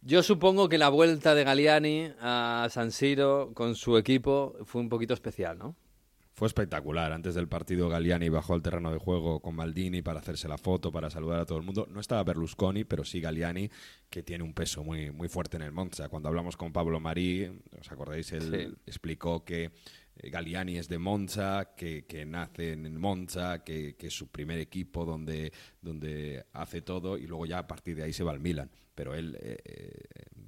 Yo supongo que la vuelta de Galliani a San Siro con su equipo fue un poquito especial, ¿no? Fue espectacular. Antes del partido, Galliani bajó al terreno de juego con Maldini para hacerse la foto, para saludar a todo el mundo. No estaba Berlusconi, pero sí Galliani, que tiene un peso muy, muy fuerte en el Monza. Cuando hablamos con Pablo Marí, ¿os acordáis? Él Sí. explicó que eh, Galliani es de Monza, que, que nace en Monza, que, que es su primer equipo donde, donde hace todo y luego ya a partir de ahí se va al Milan. Pero él, eh, eh,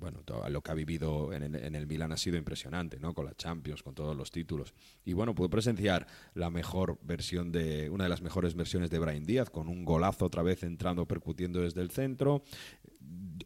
bueno, todo lo que ha vivido en el, en el Milan ha sido impresionante, ¿no? Con la Champions, con todos los títulos. Y bueno, pudo presenciar la mejor versión de, una de las mejores versiones de Brian Díaz, con un golazo otra vez entrando, percutiendo desde el centro.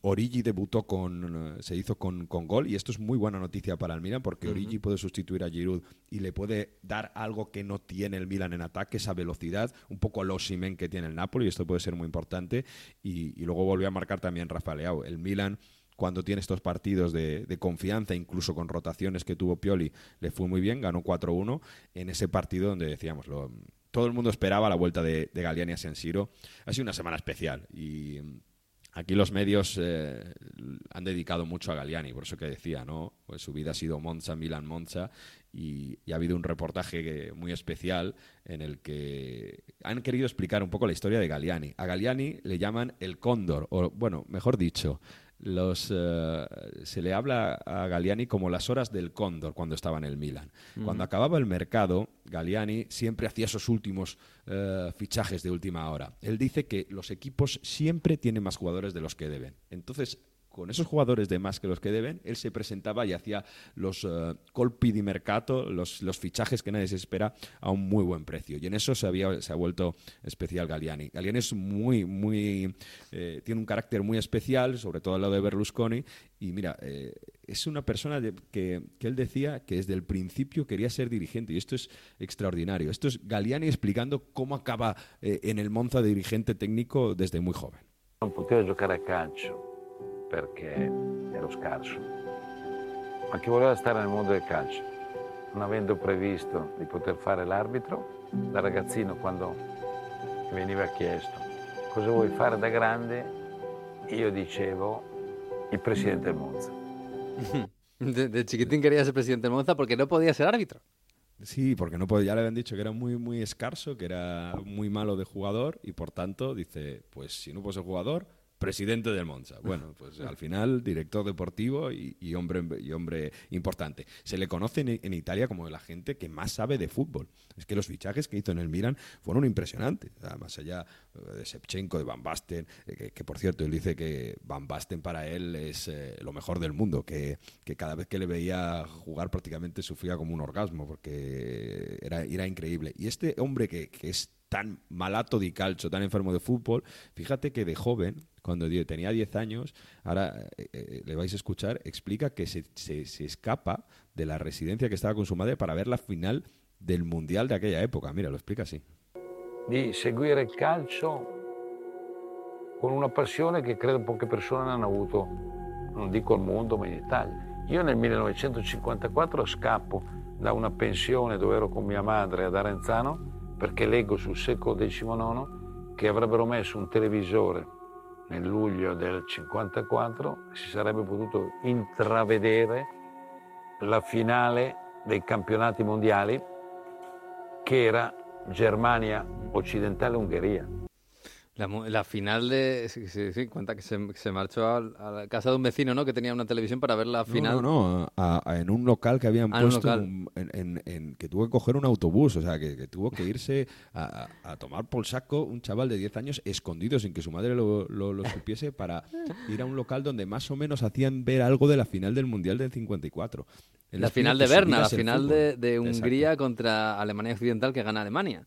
Origi debutó con, eh, se hizo con, con gol y esto es muy buena noticia para el Milan porque Origi puede sustituir a Giroud y le puede dar algo que no tiene el Milan en ataque, esa velocidad, un poco al Osimen que tiene el Napoli y esto puede ser muy importante y, y luego volvió a marcar también Rafa Leao. El Milan cuando tiene estos partidos de, confianza, incluso con rotaciones que tuvo Pioli, le fue muy bien, ganó 4-1 en ese partido donde decíamos, lo, todo el mundo esperaba la vuelta de, de a San Siro. Ha sido una semana especial y mm, aquí los medios eh, han dedicado mucho a Galliani, por eso que decía, ¿no? Pues su vida ha sido Monza, Milan, Monza y, ha habido un reportaje muy especial en el que han querido explicar un poco la historia de Galliani. A Galliani le llaman el cóndor, o bueno, mejor dicho, los, eh, se le habla a Galliani como las horas del cóndor cuando estaba en el Milan. Cuando acababa el mercado, Galliani siempre hacía esos últimos eh, fichajes de última hora. Él dice que los equipos siempre tienen más jugadores de los que deben. Entonces, con esos jugadores de más que los que deben, él se presentaba y hacía los eh, colpi di mercato, los, fichajes que nadie se espera a un muy buen precio. Y en eso se, había, se ha vuelto especial Galliani. Galliani es muy, muy, eh, tiene un carácter muy especial, sobre todo al lado de Berlusconi. Y mira, eh, es una persona que, que él decía que desde el principio quería ser dirigente. Y esto es extraordinario. Esto es Galliani explicando cómo acaba en el Monza de dirigente técnico desde muy joven. Non potevo giocare a calcio perché ero scarso, ma che voleva stare nel mondo del calcio. Non avendo previsto di poter fare l'arbitro, da ragazzino quando mi veniva chiesto cosa vuoi fare da grande, io dicevo il presidente del Monza. *laughs* De, de chiquitín quería ser presidente del Monza porque no podía ser árbitro. Sí, porque no podía, ya le habían dicho que era muy, muy escaso, que era muy malo de jugador y por tanto dice, pues si no puedo ser jugador, presidente del Monza. Bueno, pues al final director deportivo y, hombre y hombre importante. Se le conoce en, Italia como la gente que más sabe de fútbol. Es que los fichajes que hizo en el Milan fueron impresionantes. Sea, más allá eh, de Shevchenko, de Van Basten, eh, que, por cierto él dice que Van Basten para él es eh, lo mejor del mundo, que, que cada vez que le veía jugar prácticamente sufría como un orgasmo porque era, era increíble. Y este hombre que es tan malato di calcio, tan enfermo de fútbol, fíjate que de joven, cuando tenía 10 años, ahora eh, eh, le vais a escuchar, explica que se, se- se escapa de la residencia que estaba con su madre para ver la final del Mundial de aquella época. Mira, lo explica así. Di seguire il calcio con una passione che credo poche persone hanno avuto, non dico al mondo, ma in Italia. Io nel 1954 scappo da una pensione dove ero con mia madre ad Arenzano perché leggo sul secolo XIX che avrebbero messo un televisore nel luglio del 54 e si sarebbe potuto intravedere la finale dei campionati mondiali che era Germania occidentale-Ungheria. La, la final de... Sí, sí, sí, cuenta que se, marchó a, la casa de un vecino, ¿no? Que tenía una televisión para ver la final. No, no, no, a- a- en un local que habían Ah, un puesto, en, en- que tuvo que coger un autobús, o sea, que, que tuvo que irse a, tomar por saco un chaval de 10 años escondido sin que su madre lo, lo- lo supiese para ir a un local donde más o menos hacían ver algo de la final del Mundial del 54. Él La final de Berna, la final de, de Exacto. Hungría contra Alemania Occidental que gana Alemania.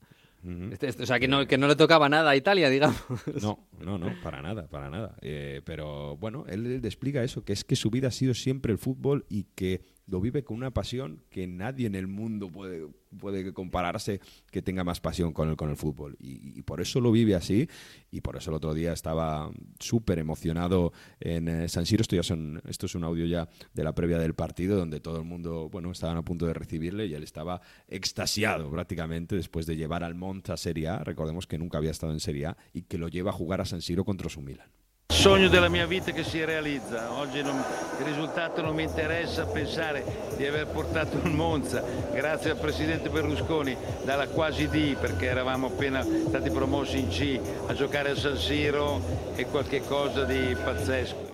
Este- este- o sea, que no, que no le tocaba nada a Italia, digamos. *laughs* No, no, no, para nada, para nada. Eh, pero bueno, él, él explica eso, que es que su vida ha sido siempre el fútbol y que lo vive con una pasión que nadie en el mundo puede, puede compararse que tenga más pasión con el, con el fútbol. Y, por eso lo vive así y por eso el otro día estaba súper emocionado en eh, San Siro. Esto, ya son, esto es un audio ya de la previa del partido donde todo el mundo, bueno, estaban a punto de recibirle y él estaba extasiado prácticamente después de llevar al Monza Serie A. Recordemos que nunca había estado en Serie A y que lo lleva a jugar a San Siro contra su Milan. Sogno della mia vita che si realizza. Oggi non- il risultato non mi interessa pensare di aver portato il Monza, grazie al presidente Berlusconi, dalla quasi D, perché eravamo appena stati promossi in C, a giocare a San Siro è qualche cosa di pazzesco.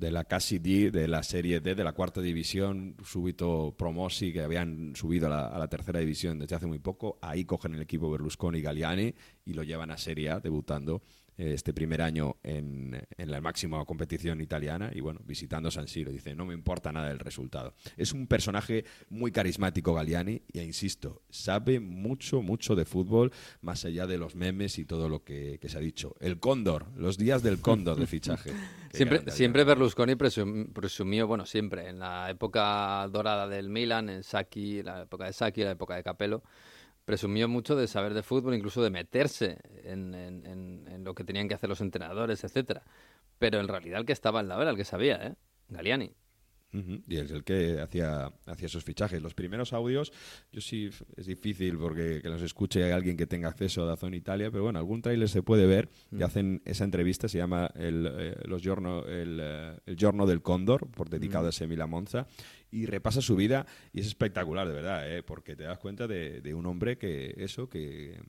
de la casi D, de la Serie D, de la cuarta división, súbito Promosi, que habían subido a la, a la tercera desde hace muy poco. Ahí cogen el equipo Berlusconi y Galliani y lo llevan a Serie A, debutando este primer año en, en la máxima competición italiana y bueno, visitando San Siro. Dice, no me importa nada el resultado. Es un personaje muy carismático Galliani y, insisto, sabe mucho, mucho de fútbol, más allá de los memes y todo lo que, que se ha dicho. El cóndor, los días del cóndor de fichaje. *laughs* Siempre, siempre Berlusconi presum- presumió, bueno, siempre, en la época dorada del Milan, en Sacchi, la época de Sacchi, la época de Capello, presumió mucho de saber de fútbol, incluso de meterse en, en- en- en lo que tenían que hacer los entrenadores, etcétera. Pero en realidad el que estaba en la hora, el que sabía, ¿eh? Galiani. Y es el que hacía, hacía esos fichajes. Los primeros audios, yo sí, es difícil porque que los escuche alguien que tenga acceso a Dazón Italia, pero bueno, algún tráiler se puede ver y Mm. hacen esa entrevista, se llama el, eh, los giorno, el, eh, el Giorno del Cóndor, por dedicado Mm. a ese Mila Monza, y repasa su vida y es espectacular, de verdad, ¿eh? porque te das cuenta de, de un hombre que eso, que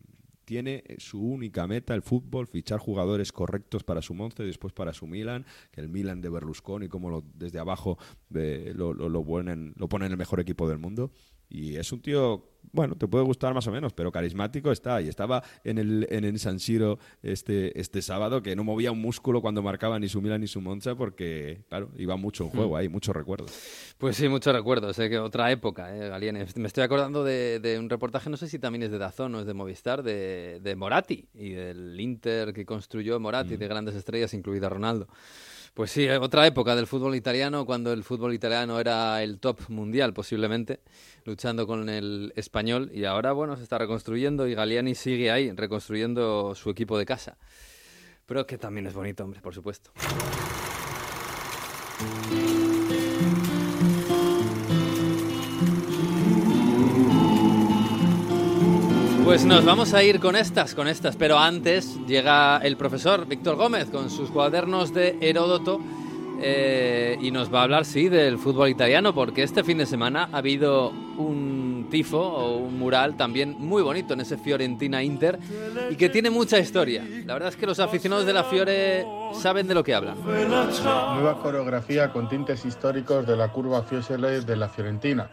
tiene su única meta el fútbol, fichar jugadores correctos para su Monza y después para su Milan, que el Milan de Berlusconi, como lo, desde abajo eh, lo, lo, lo ponen, lo ponen el mejor equipo del mundo. Y es un tío, bueno, te puede gustar más o menos, pero carismático está. Y estaba en el, en el San Siro este, este sábado que no movía un músculo cuando marcaba ni su Milan ni su Monza porque, claro, iba mucho en juego Mm. ahí, muchos recuerdos. Pues sí, muchos recuerdos, ¿eh? que otra época, ¿eh? Galiani. Me estoy acordando de, de un reportaje, no sé si también es de Dazón o es de Movistar, de, de Moratti y del Inter que construyó Moratti, de grandes estrellas, incluida Ronaldo. Pues sí, eh, otra época del fútbol italiano, cuando el fútbol italiano era el top mundial posiblemente, luchando con el español, y ahora, bueno, se está reconstruyendo y Galiani sigue ahí, reconstruyendo su equipo de casa. Pero que también es bonito, hombre, por supuesto. Pues nos vamos a ir con estas, con estas, pero antes llega el profesor Víctor Gómez con sus cuadernos de Heródoto eh, y nos va a hablar, sí, del fútbol italiano, porque este fin de semana ha habido un tifo o un mural también muy bonito en ese Fiorentina Inter y que tiene mucha historia. La verdad es que los aficionados de la Fiore saben de lo que hablan. Nueva coreografía con tintes históricos de la curva Fiesole de la Fiorentina.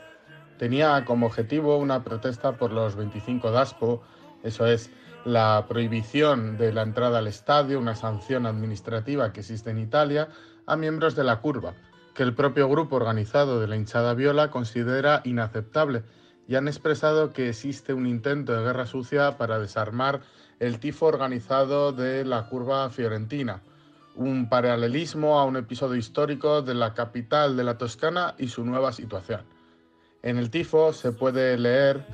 Tenía como objetivo una protesta por los 25 d'Aspo, eso es, la prohibición de la entrada al estadio, una sanción administrativa que existe en Italia, a miembros de la curva, que el propio grupo organizado de la hinchada viola considera inaceptable y han expresado que existe un intento de guerra sucia para desarmar el tifo organizado de la curva fiorentina un paralelismo a un episodio histórico de la capital de la Toscana y su nueva situación. En el tifo se puede leer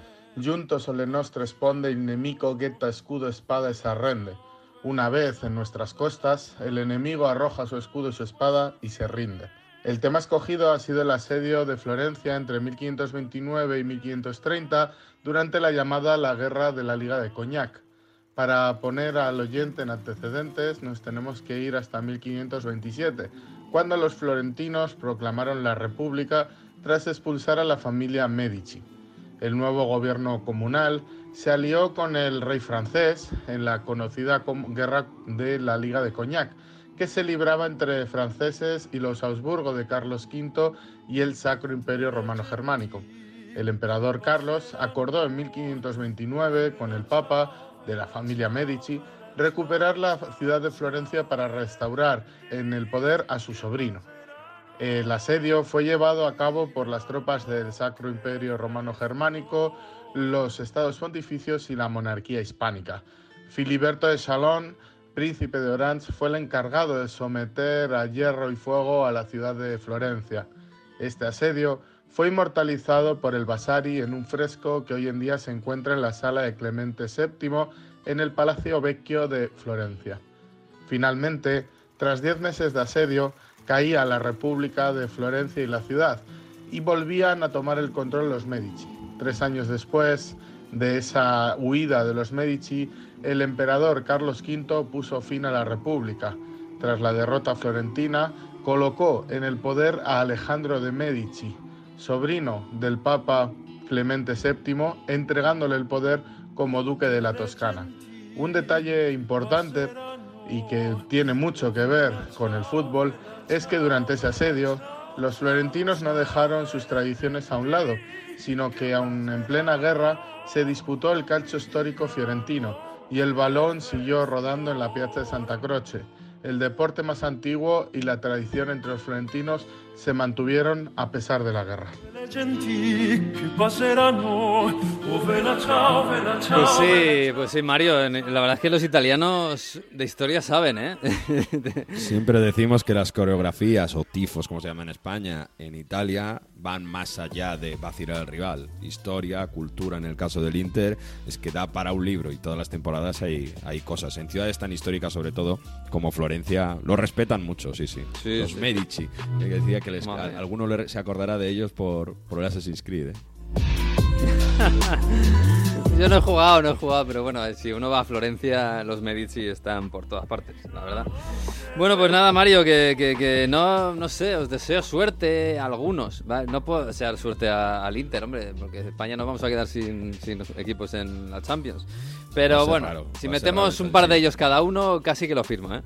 Juntos le nostre sponde il nemico getta escudo espada e s'arrende. Una vez en nuestras costas, el enemigo arroja su escudo y su espada y se rinde. El tema escogido ha sido el asedio de Florencia entre 1529 y 1530 durante la llamada la Guerra de la Liga de Coñac. Para poner al oyente en antecedentes nos tenemos que ir hasta 1527, cuando los florentinos proclamaron la República tras expulsar a la familia Medici. El nuevo gobierno comunal se alió con el rey francés en la conocida guerra de la Liga de Coñac, que se libraba entre franceses y los Habsburgo de Carlos V y el Sacro Imperio Romano Germánico. El emperador Carlos acordó en 1529 con el Papa de la familia Medici recuperar la ciudad de Florencia para restaurar en el poder a su sobrino. El asedio fue llevado a cabo por las tropas del Sacro Imperio Romano Germánico, los estados pontificios y la monarquía hispánica. Filiberto de Chalon, príncipe de Orange, fue el encargado de someter a hierro y fuego a la ciudad de Florencia. Este asedio fue inmortalizado por el Vasari en un fresco que hoy en día se encuentra en la sala de Clemente VII en el Palacio Vecchio de Florencia. Finalmente, tras diez meses de asedio, caía la República de Florencia y la ciudad, y volvían a tomar el control los Medici. Tres años después de esa huida de los Medici, el emperador Carlos V puso fin a la República. Tras la derrota florentina, colocó en el poder a Alejandro de Medici, sobrino del Papa Clemente VII, entregándole el poder como duque de la Toscana. Un detalle importante y que tiene mucho que ver con el fútbol es que durante ese asedio los florentinos no dejaron sus tradiciones a un lado, sino que aun en plena guerra se disputó el calcio histórico fiorentino, y el balón siguió rodando en la Piazza de Santa Croce. El deporte más antiguo y la tradición entre los florentinos se mantuvieron a pesar de la guerra. Pues sí, pues sí, Mario. La verdad es que los italianos de historia saben, ¿eh? *laughs* Siempre decimos que las coreografías o tifos, como se llama en España, en Italia van más allá de vacilar al rival. Historia, cultura, en el caso del Inter, es que da para un libro y todas las temporadas hay, hay cosas. En ciudades tan históricas, sobre todo, como Florencia, lo respetan mucho, sí, sí. Sí, los sí. Medici, que decía que les, a- alguno le- se acordará de ellos por, por el Assassin's Creed. ¿eh? *laughs* Yo no he jugado, no he jugado, pero bueno, si uno va a Florencia, los Medici están por todas partes, la verdad. Bueno, pues nada, Mario, que, que- que no, no sé, os deseo suerte a algunos. ¿vale? No puedo desear suerte a- al Inter, hombre, porque España nos vamos a quedar sin, sin equipos en la Champions. Pero bueno, raro, si metemos raro, un par de ellos cada uno, casi que lo firmo, ¿eh?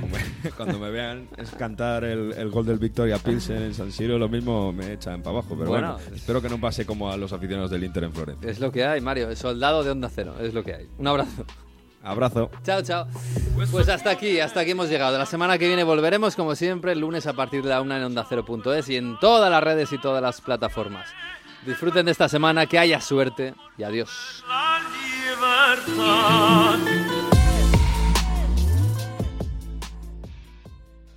Cuando me, *laughs* cuando me vean es cantar el, el gol del Victoria Pilsen en San Siro, lo mismo me echan para abajo. Pero bueno, Bueno, espero que no pase como a los aficionados del Inter en Florencia. Es lo que hay, Mario, soldado de onda cero, es lo que hay. Un abrazo. Abrazo. Chao, chao. Pues hasta aquí, hasta aquí hemos llegado. La semana que viene volveremos, como siempre, el lunes a partir de la una en onda cero.es y en todas las redes y todas las plataformas. Disfruten de esta semana, que haya suerte y adiós. libertà